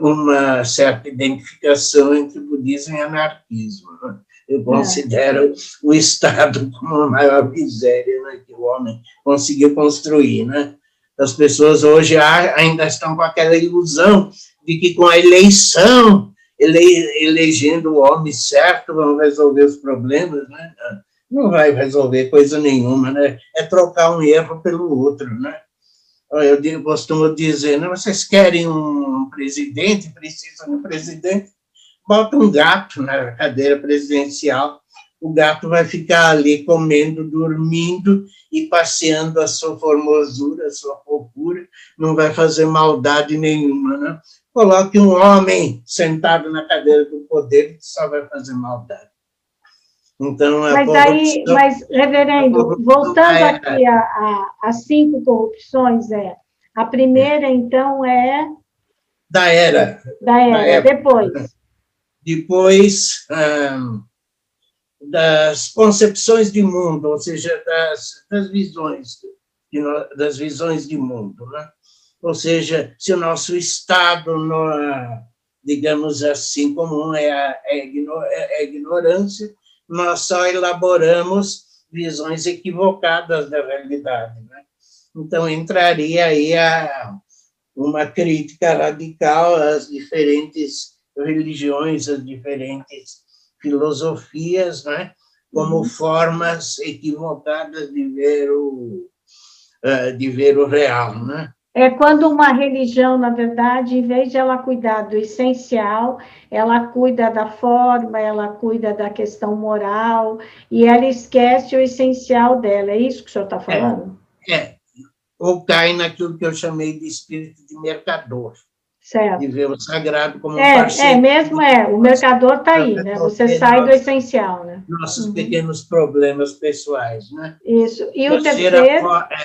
uma certa identificação entre budismo e anarquismo. Né? Eu considero é. o Estado como a maior miséria né, que o homem conseguiu construir. Né? As pessoas hoje ainda estão com aquela ilusão de que com a eleição, ele, elegendo o homem certo, vão resolver os problemas. Né? Não vai resolver coisa nenhuma, né? É trocar um erro pelo outro, né? Eu costumo dizer, né, vocês querem um presidente, precisam de um presidente, bota um gato na cadeira presidencial, o gato vai ficar ali comendo, dormindo e passeando a sua formosura, a sua fofura, não vai fazer maldade nenhuma, né? Coloque um homem sentado na cadeira do poder que só vai fazer maldade. Então, mas aí, mas, reverendo, voltando é, aqui às cinco corrupções, é, a primeira, então, é... Da era. Da era, da depois depois das concepções de mundo, ou seja, das, das visões, das visões de mundo, né? Ou seja, se o nosso estado, no, digamos assim, comum é a, é, é a ignorância, nós só elaboramos visões equivocadas da realidade, né? Então entraria aí a, uma crítica radical às diferentes religiões, as diferentes filosofias, né? como uhum. formas equivocadas de ver o, eh, de ver o real. Né? É quando uma religião, na verdade, em vez de ela cuidar do essencial, ela cuida da forma, ela cuida da questão moral, e ela esquece o essencial dela. É isso que o senhor está falando? É, é, ou cai naquilo que eu chamei de espírito de mercador. Certo. E ver o sagrado como um é, parceiro. É, mesmo é, o mercador está aí, né? Você sai do essencial, né? Nossos uhum. pequenos problemas pessoais, né? Isso. E o terceiro... É,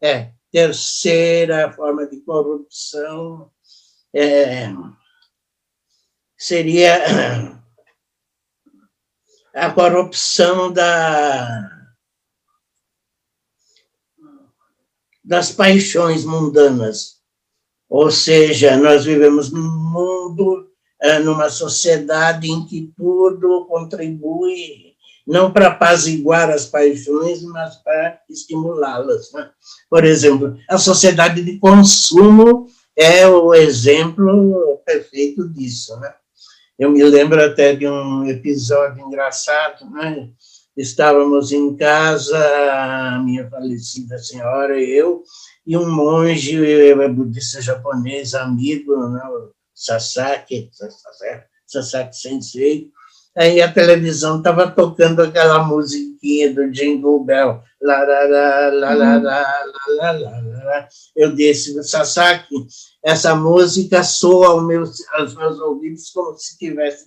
é, terceira forma de corrupção é, seria a corrupção da, das paixões mundanas ou seja, nós vivemos num mundo, eh, numa sociedade em que tudo contribui não para apaziguar as paixões, mas para estimulá-las. Né? Por exemplo, a sociedade de consumo é o exemplo perfeito disso. Né? Eu me lembro até de um episódio engraçado, né? estávamos em casa, a minha falecida senhora e eu, e um monge budista japonês, amigo, né, o Sasaki, Sasaki Sensei, aí a televisão estava tocando aquela musiquinha do Jingle Bell, lá, lá, lá, lá, lá, lá, lá, lá, lá. eu disse, Sasaki, essa música soa aos meus, aos meus ouvidos como se estivesse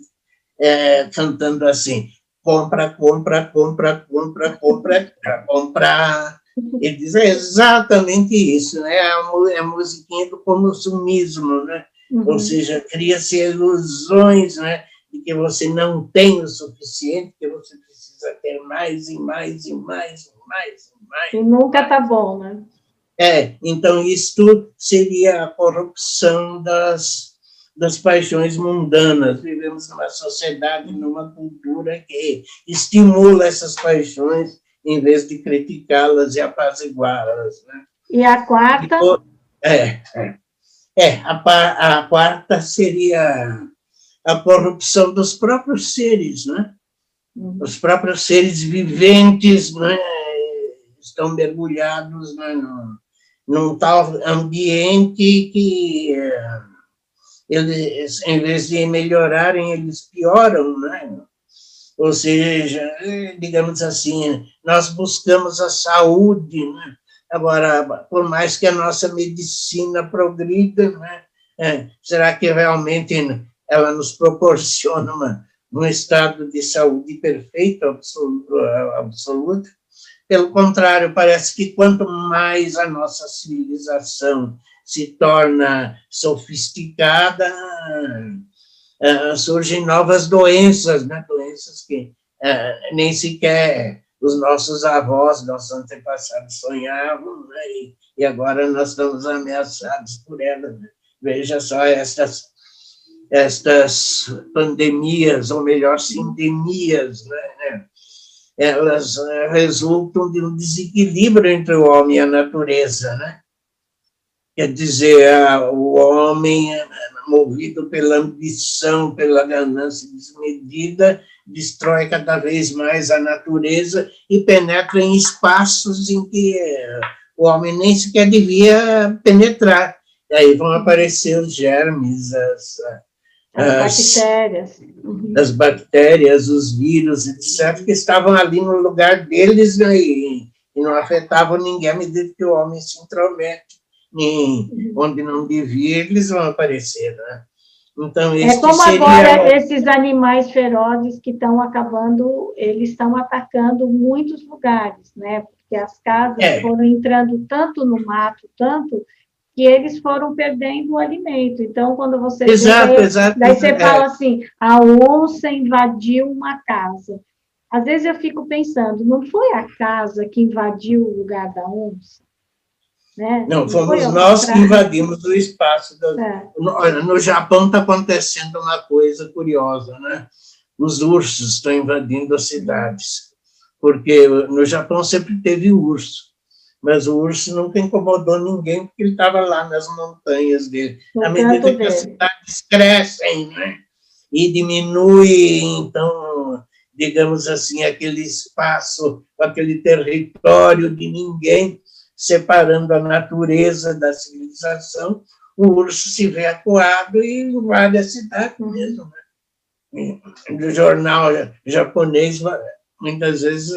é, cantando assim, compra, compra, compra, compra, compra, compra. Ele diz é exatamente isso, né? É a, é a musiquinha do consumismo, né? Uhum. Ou seja, cria-se ilusões, né? De que você não tem o suficiente, que você precisa ter mais e mais e mais e mais e mais. E nunca tá bom, né? É, então isto seria a corrupção das das paixões mundanas. Vivemos numa sociedade, numa cultura que estimula essas paixões em vez de criticá-las e apaziguá-las. Né? E a quarta? é, é, é a, a quarta seria a corrupção dos próprios seres, né? Uhum. Os próprios seres viventes né, estão mergulhados né, num, num tal ambiente que eles, em vez de melhorarem, eles pioram, né? Ou seja, digamos assim, nós buscamos a saúde, né? Agora, por mais que a nossa medicina progrida, né? É, será que realmente ela nos proporciona uma, um estado de saúde perfeito, absoluto, absoluto? Pelo contrário, parece que quanto mais a nossa civilização se torna sofisticada, uh, surgem novas doenças, né? doenças que uh, nem sequer os nossos avós, nossos antepassados sonhavam, né? e, e, agora nós estamos ameaçados por elas. Né? Veja só estas, estas pandemias, ou melhor, sindemias, né? elas resultam de um desequilíbrio entre o homem e a natureza, né? Quer dizer, o homem, movido pela ambição, pela ganância desmedida, destrói cada vez mais a natureza e penetra em espaços em que o homem nem sequer devia penetrar. E aí vão aparecer os germes, as, as, as bactérias. Uhum. As bactérias, os vírus, etc., que estavam ali no lugar deles né, e, e não afetavam ninguém à medida que o homem se intromete em, onde não devia, eles vão aparecer, né? Então, é como seria... agora esses animais ferozes que estão acabando, eles estão atacando muitos lugares, né? Porque as casas é. foram entrando tanto no mato, tanto que eles foram perdendo o alimento. Então, quando você exato, vê, exato, daí você é. fala assim, a onça invadiu uma casa. Às vezes eu fico pensando, não foi a casa que invadiu o lugar da onça? Né? Não, fomos nós que invadimos o espaço. Da... É. No, no Japão está acontecendo uma coisa curiosa, né? Os ursos estão invadindo as cidades, porque no Japão sempre teve urso, mas o urso nunca incomodou ninguém, porque ele estava lá nas montanhas dele. à medida que dele. as cidades crescem, né? E diminui, então, digamos assim, aquele espaço, aquele território de ninguém, separando a natureza da civilização, o urso se vê acuado e invade a cidade mesmo. Né? No jornal japonês, muitas vezes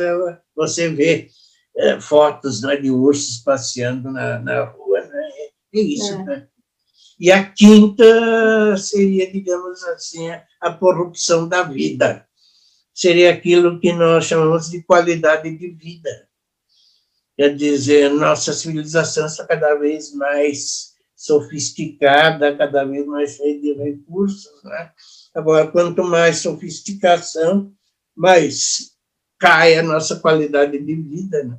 você vê é, fotos né, de ursos passeando na, na rua, né? é isso. É. Né? E a quinta seria, digamos assim, a corrupção da vida. Seria aquilo que nós chamamos de qualidade de vida. Quer dizer, nossa civilização está cada vez mais sofisticada, cada vez mais cheia de recursos. Né? Agora, quanto mais sofisticação, mais cai a nossa qualidade de vida. Né?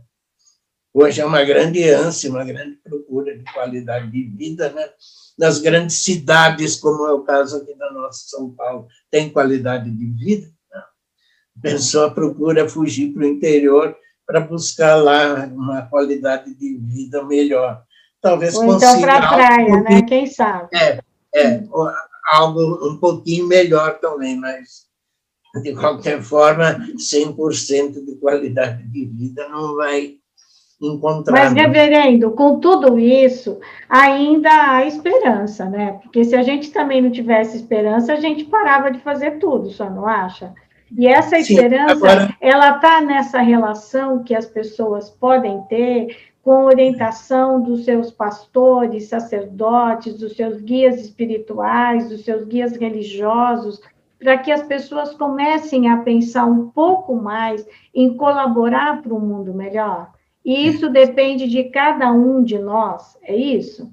Hoje é uma grande ânsia, uma grande procura de qualidade de vida. Né? Nas grandes cidades, como é o caso aqui da nossa São Paulo, tem qualidade de vida. Né? A pessoa procura fugir para o interior para buscar lá uma qualidade de vida melhor. Talvez Ou então para a praia, um né? Quem sabe? É, é, algo um pouquinho melhor também, mas de qualquer forma, 100% de qualidade de vida não vai encontrar. Mas, reverendo, com tudo isso, ainda há esperança, né? Porque se a gente também não tivesse esperança, a gente parava de fazer tudo, só não acha? E essa esperança, Sim, agora... ela está nessa relação que as pessoas podem ter com orientação dos seus pastores, sacerdotes, dos seus guias espirituais, dos seus guias religiosos, para que as pessoas comecem a pensar um pouco mais em colaborar para um mundo melhor? E isso depende de cada um de nós, é isso?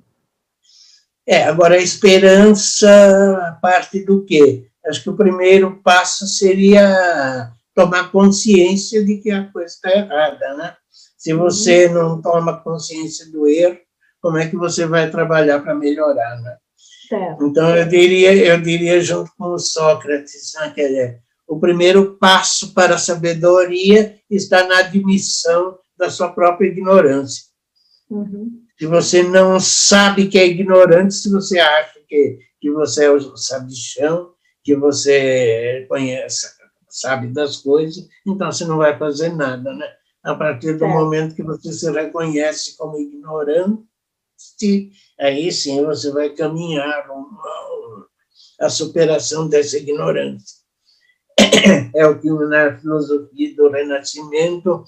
É, agora a esperança parte do quê? Acho que o primeiro passo seria tomar consciência de que a coisa está errada, né? Se você uhum. não toma consciência do erro, como é que você vai trabalhar para melhorar, né? Certo. Então, eu diria, eu diria junto com o Sócrates, né, que é, o primeiro passo para a sabedoria está na admissão da sua própria ignorância. Uhum. Se você não sabe que é ignorante, se você acha que, que você é o sabichão, que você conhece, sabe das coisas, então você não vai fazer nada, né? A partir do é. momento que você se reconhece como ignorante, aí sim você vai caminhar a superação dessa ignorância. É o que na filosofia do Renascimento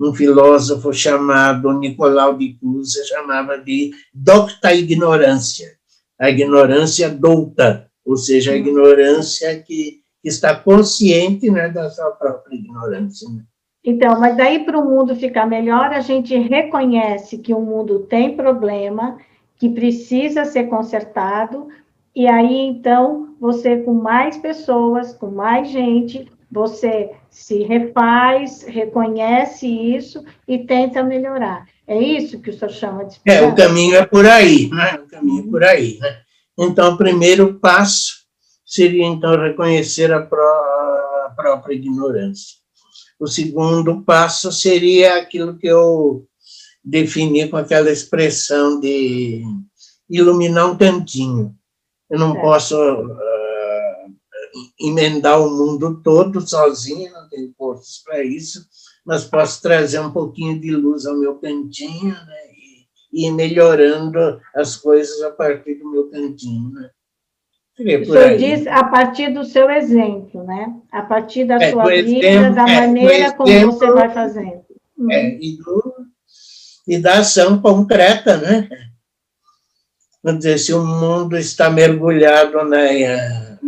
um filósofo chamado Nicolau de Cusa chamava de docta ignorância, a ignorância douta, ou seja, a uhum. ignorância que, que está consciente né, da sua própria ignorância. Né? Então, mas daí para o mundo ficar melhor, a gente reconhece que o mundo tem problema, que precisa ser consertado, e aí então você com mais pessoas, com mais gente, você se refaz, reconhece isso e tenta melhorar. É isso que o senhor chama de esperança? É, o caminho é por aí, né? O caminho é por aí, né? Então, o primeiro passo seria, então, reconhecer a, pró a própria ignorância. O segundo passo seria aquilo que eu defini com aquela expressão de iluminar um cantinho. Eu não é. posso emendar o mundo todo sozinho, não tenho forças para isso, mas posso trazer um pouquinho de luz ao meu cantinho, né? E, melhorando as coisas a partir do meu cantinho, né? o senhor diz a partir do seu exemplo, né? A partir da é, sua vida, exemplo, da é, maneira como exemplo, você vai fazendo. Uhum. É, e, do, e da ação concreta, né? Vamos dizer, se o mundo está mergulhado na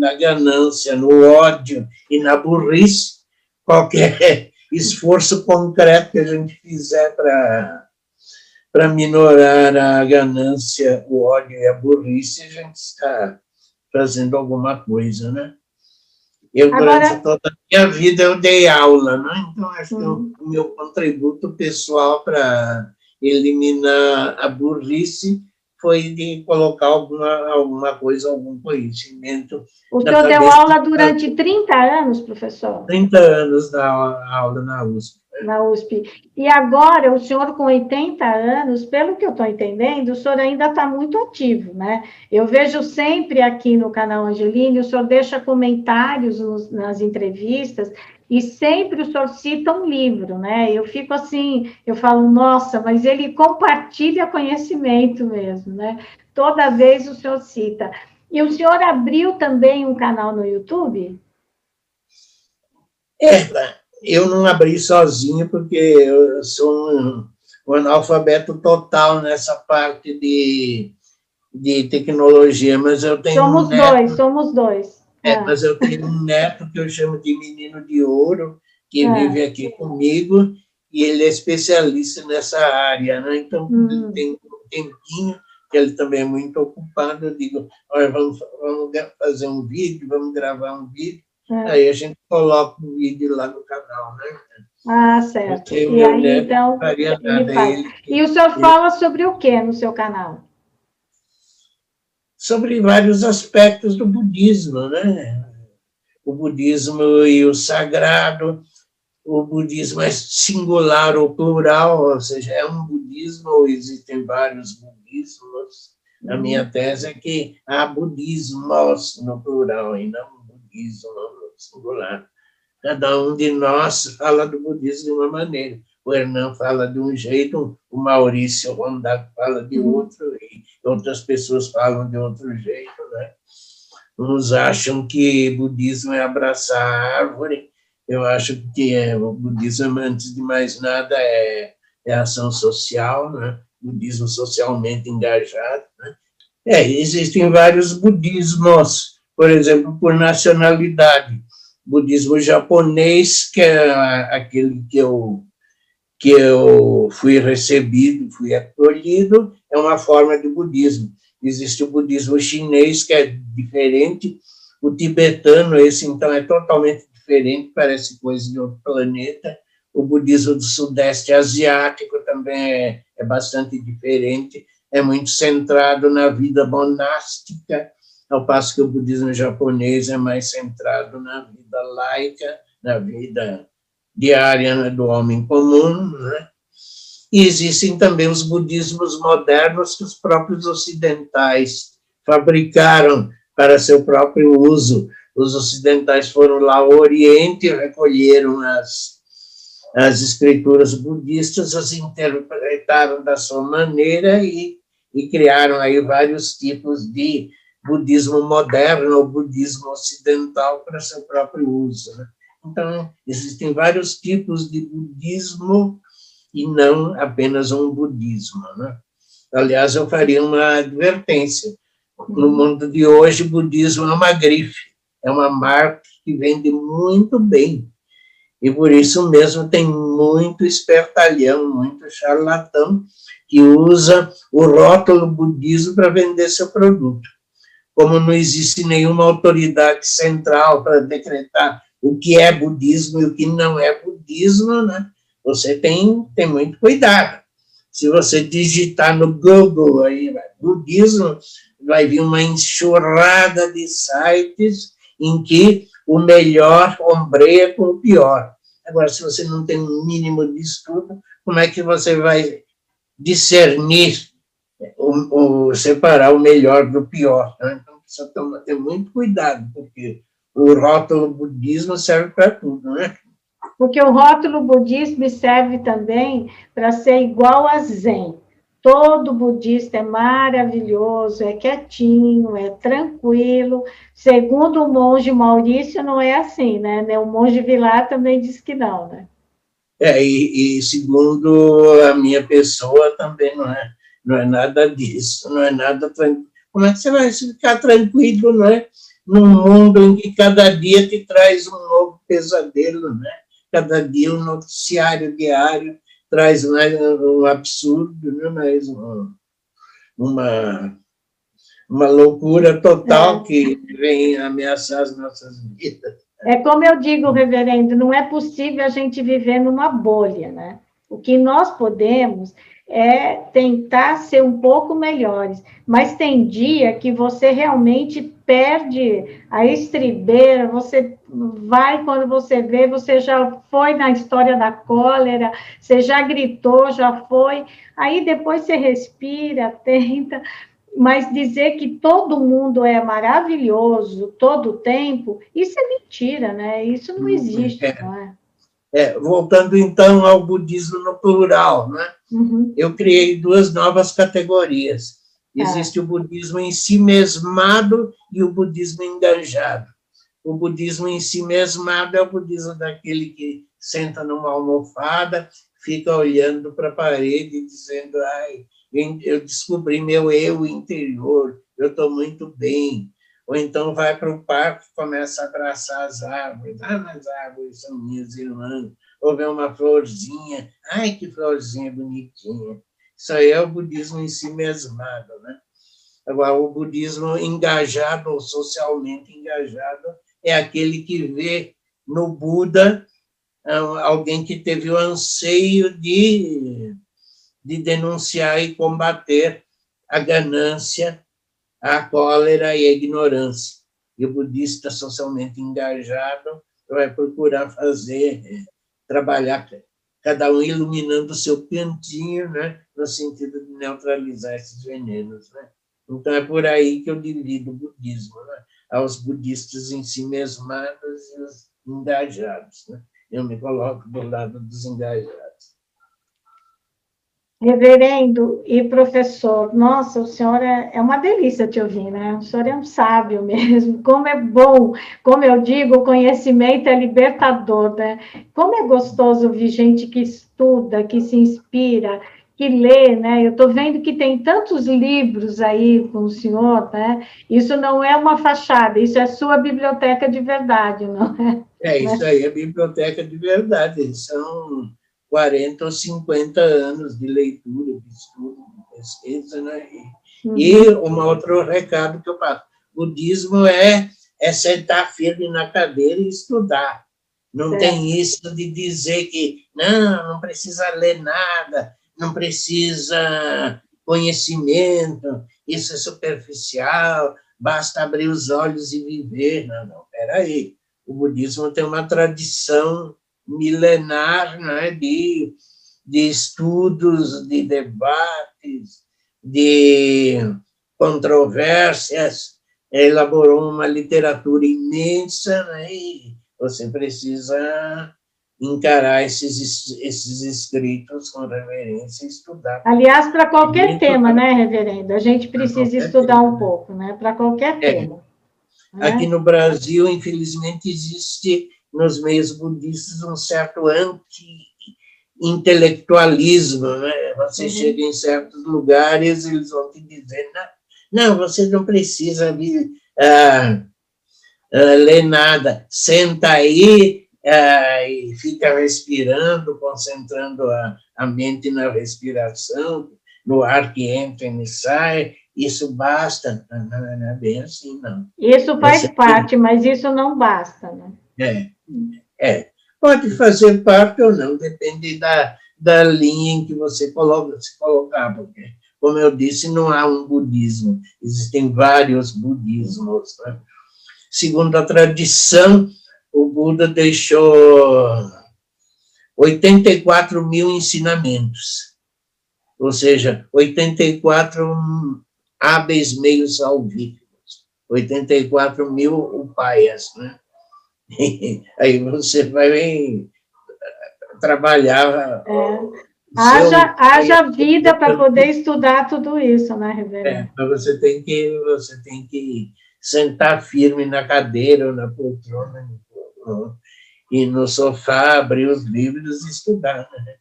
na ganância, no ódio e na burrice, qualquer esforço concreto que a gente fizer para para minorar a ganância, o ódio e a burrice, a gente está fazendo alguma coisa, né? Eu, Agora... durante toda a minha vida, eu dei aula, né? Então, acho que o meu contributo pessoal para eliminar a burrice foi de colocar alguma, alguma coisa, algum conhecimento. O senhor deu aula durante 30 anos, professor? 30 anos da aula na USP. Na USP. E agora, o senhor com 80 anos, pelo que eu estou entendendo, o senhor ainda está muito ativo, né? Eu vejo sempre aqui no canal Angeline, o senhor deixa comentários nos, nas entrevistas, e sempre o senhor cita um livro, né? Eu fico assim, eu falo, nossa, mas ele compartilha conhecimento mesmo, né? Toda vez o senhor cita. E o senhor abriu também um canal no YouTube? É, eu não abri sozinho, porque eu sou um, um analfabeto total nessa parte de, de tecnologia, mas eu tenho. Somos um dois, somos dois. É, ah. mas eu tenho um neto que eu chamo de menino de ouro, que ah. vive aqui comigo, e ele é especialista nessa área, né? Então, hum. ele tem um tempinho, que ele também é muito ocupado, eu digo, olha, vamos, vamos fazer um vídeo, vamos gravar um vídeo, é. aí a gente coloca o vídeo lá no canal, né? Ah, certo. E aí, então, ele faz. E o senhor fala sobre o que no seu canal? sobre vários aspectos do budismo, né? O budismo e o sagrado, o budismo é singular ou plural, ou seja, é um budismo ou existem vários budismos. A minha tese é que há budismos no plural e não budismo no singular. Cada um de nós fala do budismo de uma maneira o Hernan fala de um jeito, o Maurício Rondato fala de uhum. outro, e outras pessoas falam de outro jeito, né? Uns acham que budismo é abraçar a árvore, eu acho que é, o budismo, antes de mais nada, é, é ação social, né? budismo socialmente engajado. Né? É, existem vários budismos, por exemplo, por nacionalidade. Budismo japonês, que é aquele que eu, que eu fui recebido, fui acolhido, é uma forma de budismo. Existe o budismo chinês, que é diferente, o tibetano, esse então é totalmente diferente, parece coisa de outro planeta. O budismo do sudeste asiático também é, é bastante diferente, é muito centrado na vida monástica, ao passo que o budismo japonês é mais centrado na vida laica, na vida diária né, do homem comum, né? E existem também os budismos modernos que os próprios ocidentais fabricaram para seu próprio uso. Os ocidentais foram lá ao Oriente, recolheram as, as escrituras budistas, as interpretaram da sua maneira e, e criaram aí vários tipos de budismo moderno ou budismo ocidental para seu próprio uso. Né? Então, existem vários tipos de budismo e não apenas um budismo. Né? Aliás, eu faria uma advertência. No mundo de hoje, budismo é uma grife, é uma marca que vende muito bem. E por isso mesmo tem muito espertalhão, muito charlatão que usa o rótulo budismo para vender seu produto como não existe nenhuma autoridade central para decretar o que é budismo e o que não é budismo, né? Você tem, tem muito cuidado. Se você digitar no Google aí, budismo, vai vir uma enxurrada de sites em que o melhor ombreia com o pior. Agora, se você não tem um mínimo de estudo, como é que você vai discernir o, o, separar o melhor do pior. Né? Então, precisa tomar, ter muito cuidado, porque o rótulo budismo serve para tudo, né? Porque o rótulo budismo serve também para ser igual a Zen. Todo budista é maravilhoso, é quietinho, é tranquilo. Segundo o monge Maurício, não é assim, né? O monge Vilar também diz que não, né? É, e, e segundo a minha pessoa também não é não é nada disso, não é nada tranquilo. Como é que você vai ficar tranquilo, não é? Num mundo em que cada dia te traz um novo pesadelo, né? Cada dia um noticiário diário traz mais um absurdo, né? mais um, uma, uma loucura total é. que vem ameaçar as nossas vidas. É como eu digo, reverendo, não é possível a gente viver numa bolha, né? O que nós podemos é tentar ser um pouco melhores, mas tem dia que você realmente perde a estribeira, você vai quando você vê, você já foi na história da cólera, você já gritou, já foi, aí depois você respira, tenta, mas dizer que todo mundo é maravilhoso todo o tempo, isso é mentira, né? Isso não existe, é. não é? É, voltando então ao budismo no plural, né? Uhum. eu criei duas novas categorias. Tá. Existe é. o budismo em si mesmado e o budismo engajado. O budismo em si mesmado é o budismo daquele que senta numa almofada, fica olhando para a parede dizendo: ai, eu descobri meu eu interior, eu estou muito bem, ou então vai para o parque e começa a abraçar as árvores. Ah, mas as árvores são minhas irmãs. Ou vê uma florzinha. Ai, que florzinha bonitinha. Isso aí é o budismo em si mesmado, né? Agora, o budismo engajado ou socialmente engajado é aquele que vê no Buda ah, alguém que teve o anseio de, de denunciar e combater a ganância a cólera e a ignorância. E o budista socialmente engajado vai procurar fazer, trabalhar, cada um iluminando o seu cantinho, né, no sentido de neutralizar esses venenos. Né? Então, é por aí que eu divido o budismo, né? aos budistas em si mesmados e os engajados. Né? Eu me coloco do lado dos engajados. Reverendo e professor, nossa, o senhor é, é, uma delícia te ouvir, né? O senhor é um sábio mesmo. Como é bom, como eu digo, o conhecimento é libertador, né? Como é gostoso ouvir gente que estuda, que se inspira, que lê, né? Eu estou vendo que tem tantos livros aí com o senhor, né? Isso não é uma fachada, isso é sua biblioteca de verdade, não é? É, isso aí é biblioteca de verdade. São 40 ou 50 anos de leitura, de estudo, de pesquisa, né? E, uhum. e um outro recado que eu passo. Budismo é, é sentar firme na cadeira e estudar. Não tem isso de dizer que não, não precisa ler nada, não precisa conhecimento, isso é superficial, basta abrir os olhos e viver. Não, não, peraí. O budismo tem uma tradição milenar né, de, de estudos, de debates, de controvérsias, elaborou uma literatura imensa, né, e você precisa encarar esses, esses escritos com reverência e estudar. Aliás, para qualquer tema, né, reverendo? A gente precisa estudar tema. um pouco, né? Para qualquer é. tema. Né? Aqui no Brasil, infelizmente, existe nos meios budistas um certo anti-intelectualismo, né? Você uhum. chega em certos lugares, eles vão te dizer, não, não você não precisa de, ah, ah, ler nada, senta aí ah, e fica respirando, concentrando a, a mente na respiração, no ar que entra e sai, isso basta. Não, não é bem assim, não. Isso faz Você parte, mas isso não basta, né? É, é. Pode fazer parte ou não, depende da, da linha em que você coloca, se colocar, porque, como eu disse, não há um budismo, existem vários budismos. Né? Segundo a tradição, o Buda deixou 84 mil ensinamentos, ou seja, 84 hábeis meios salvíficos, 84 mil upayas, né? aí você vai trabalhar. É. Haja, haja vida para poder estudar tudo isso, né, Reverendo? É, você tem que você tem que sentar firme na cadeira ou na poltrona e no sofá abrir os livros e estudar, né?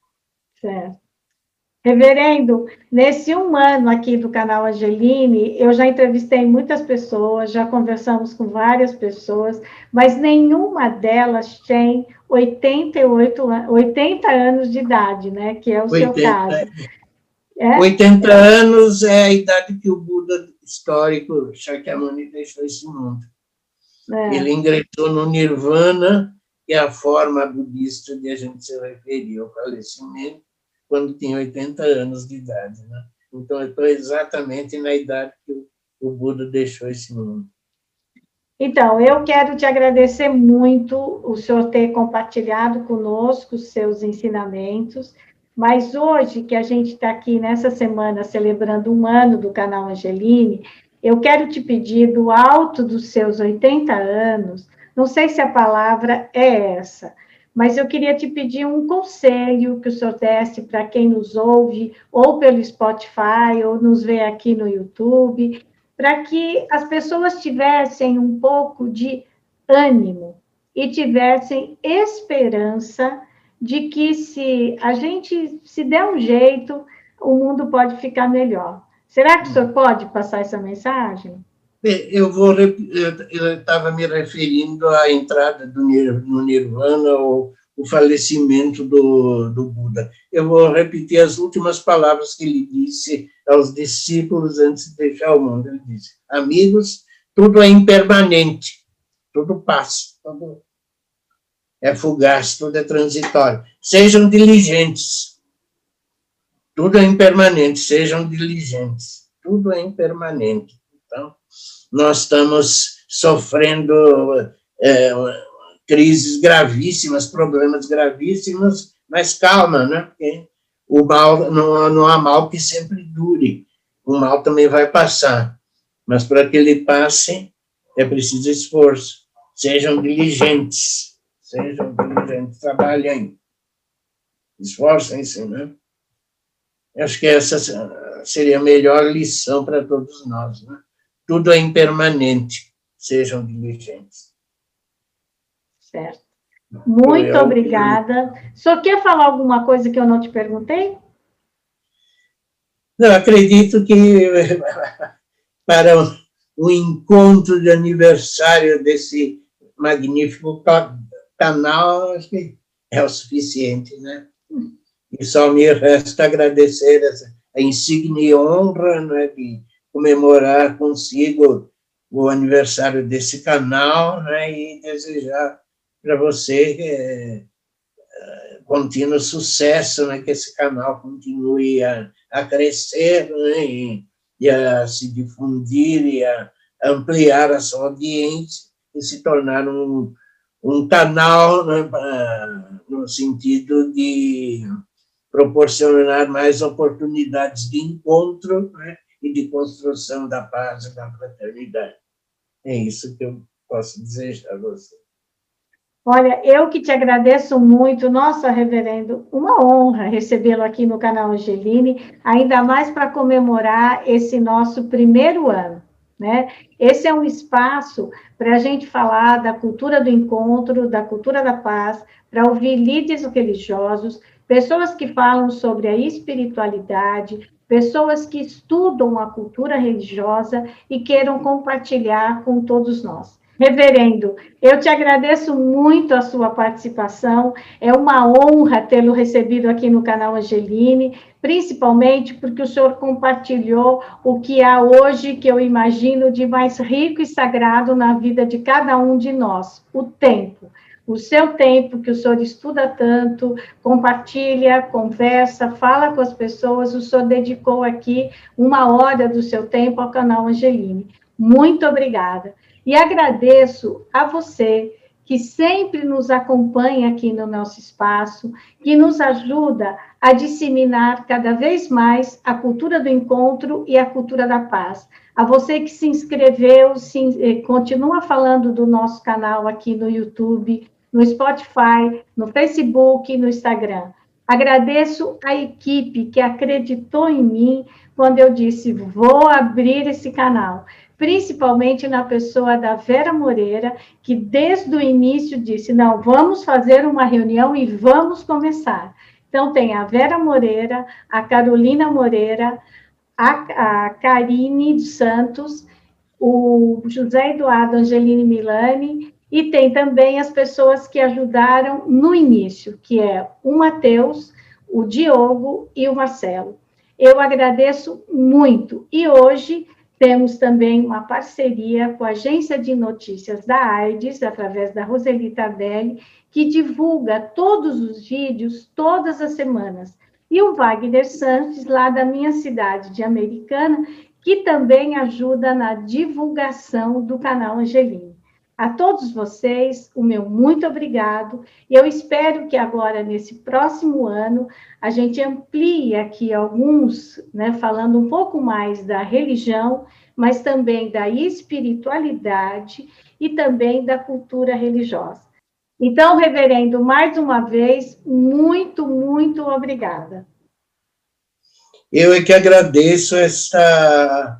Certo. Reverendo, nesse um ano aqui do canal Angeline, eu já entrevistei muitas pessoas, já conversamos com várias pessoas, mas nenhuma delas tem 88, 80 anos de idade, né? Que é o 80, seu caso. É? 80 anos é a idade que o Buda histórico Shakyamuni deixou esse mundo. É. Ele ingressou no Nirvana, que é a forma budista de a gente se referir ao falecimento, quando tinha 80 anos de idade. Né? Então, eu estou exatamente na idade que o Buda deixou esse mundo. Então, eu quero te agradecer muito o senhor ter compartilhado conosco os seus ensinamentos, mas hoje, que a gente está aqui nessa semana celebrando um ano do canal Angeline, eu quero te pedir, do alto dos seus 80 anos, não sei se a palavra é essa, mas eu queria te pedir um conselho que o senhor desse para quem nos ouve, ou pelo Spotify, ou nos vê aqui no YouTube, para que as pessoas tivessem um pouco de ânimo e tivessem esperança de que se a gente se der um jeito, o mundo pode ficar melhor. Será que o senhor pode passar essa mensagem? Eu vou, estava me referindo à entrada do no Nirvana ou o falecimento do, do Buda. Eu vou repetir as últimas palavras que ele disse aos discípulos antes de deixar o mundo. Ele disse: Amigos, tudo é impermanente, tudo passa, tudo é fugaz, tudo é transitório. Sejam diligentes. Tudo é impermanente, sejam diligentes. Tudo é impermanente. Então, nós estamos sofrendo é, crises gravíssimas, problemas gravíssimos, mas calma, né? Porque o mal não, não há mal que sempre dure. O mal também vai passar, mas para que ele passe é preciso esforço. Sejam diligentes, sejam diligentes, trabalhem, esforcem-se, né? Acho que essa seria a melhor lição para todos nós, né? Tudo é impermanente, sejam diligentes. Certo. Muito eu, obrigada. O senhor quer falar alguma coisa que eu não te perguntei? Não, acredito que para o encontro de aniversário desse magnífico canal, acho que é o suficiente, né? E só me resta agradecer a insigne honra né, de comemorar consigo o aniversário desse canal né, e desejar para você é, contínuo sucesso, né, que esse canal continue a, a crescer né, e, e, a se difundir e a ampliar a sua audiência e se tornar um, um canal né, no sentido de proporcionar mais oportunidades de encontro né, e de construção da paz e da fraternidade. É isso que eu posso desejar a você. Olha, eu que te agradeço muito, nossa, reverendo, uma honra recebê-lo aqui no canal Angeline, ainda mais para comemorar esse nosso primeiro ano, né? Esse é um espaço para a gente falar da cultura do encontro, da cultura da paz, para ouvir líderes religiosos, pessoas que falam sobre a espiritualidade, pessoas que estudam a cultura religiosa e queiram compartilhar com todos nós. Reverendo, eu te agradeço muito a sua participação. É uma honra tê-lo recebido aqui no canal Angeline, principalmente porque o senhor compartilhou o que há hoje, que eu imagino, de mais rico e sagrado na vida de cada um de nós: o tempo. O seu tempo, que o senhor estuda tanto, compartilha, conversa, fala com as pessoas, o senhor dedicou aqui uma hora do seu tempo ao canal Angeline. Muito obrigada. E agradeço a você que sempre nos acompanha aqui no nosso espaço, que nos ajuda a disseminar cada vez mais a cultura do encontro e a cultura da paz. A você que se inscreveu, se, eh, continua falando do nosso canal aqui no YouTube, no Spotify, no Facebook, no Instagram. Agradeço a equipe que acreditou em mim quando eu disse: vou abrir esse canal principalmente na pessoa da Vera Moreira, que desde o início disse: não, vamos fazer uma reunião e vamos começar. Então, tem a Vera Moreira, a Carolina Moreira, a, a Karine Santos, o José Eduardo Angelini Milani, e tem também as pessoas que ajudaram no início, que é o Matheus, o Diogo e o Marcelo. Eu agradeço muito. E hoje temos também uma parceria com a Agência de Notícias da AIDS, através da Roseli Tardelli, que divulga todos os vídeos todas as semanas. E o Wagner Santos, lá da minha cidade de Americana, que também ajuda na divulgação do canal Angelina. A todos vocês, o meu muito obrigado. Eu espero que agora, nesse próximo ano, a gente amplie aqui alguns, né, falando um pouco mais da religião, mas também da espiritualidade e também da cultura religiosa. Então, reverendo, mais uma vez, muito, muito obrigada. Eu é que agradeço essa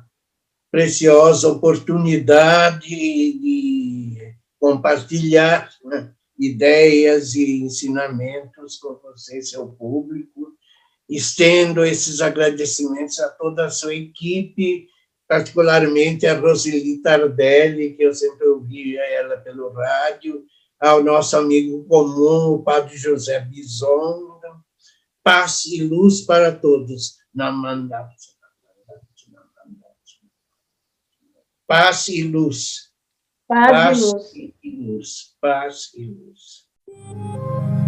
preciosa oportunidade de compartilhar né, ideias e ensinamentos com você e seu público. Estendo esses agradecimentos a toda a sua equipe, particularmente a Roseli Tardelli, que eu sempre ouvia ela pelo rádio, ao nosso amigo comum, o padre José Bison. Paz e luz para todos. Namandati. Paz e luz. Paz, paz e luz. E luz. Paz e luz.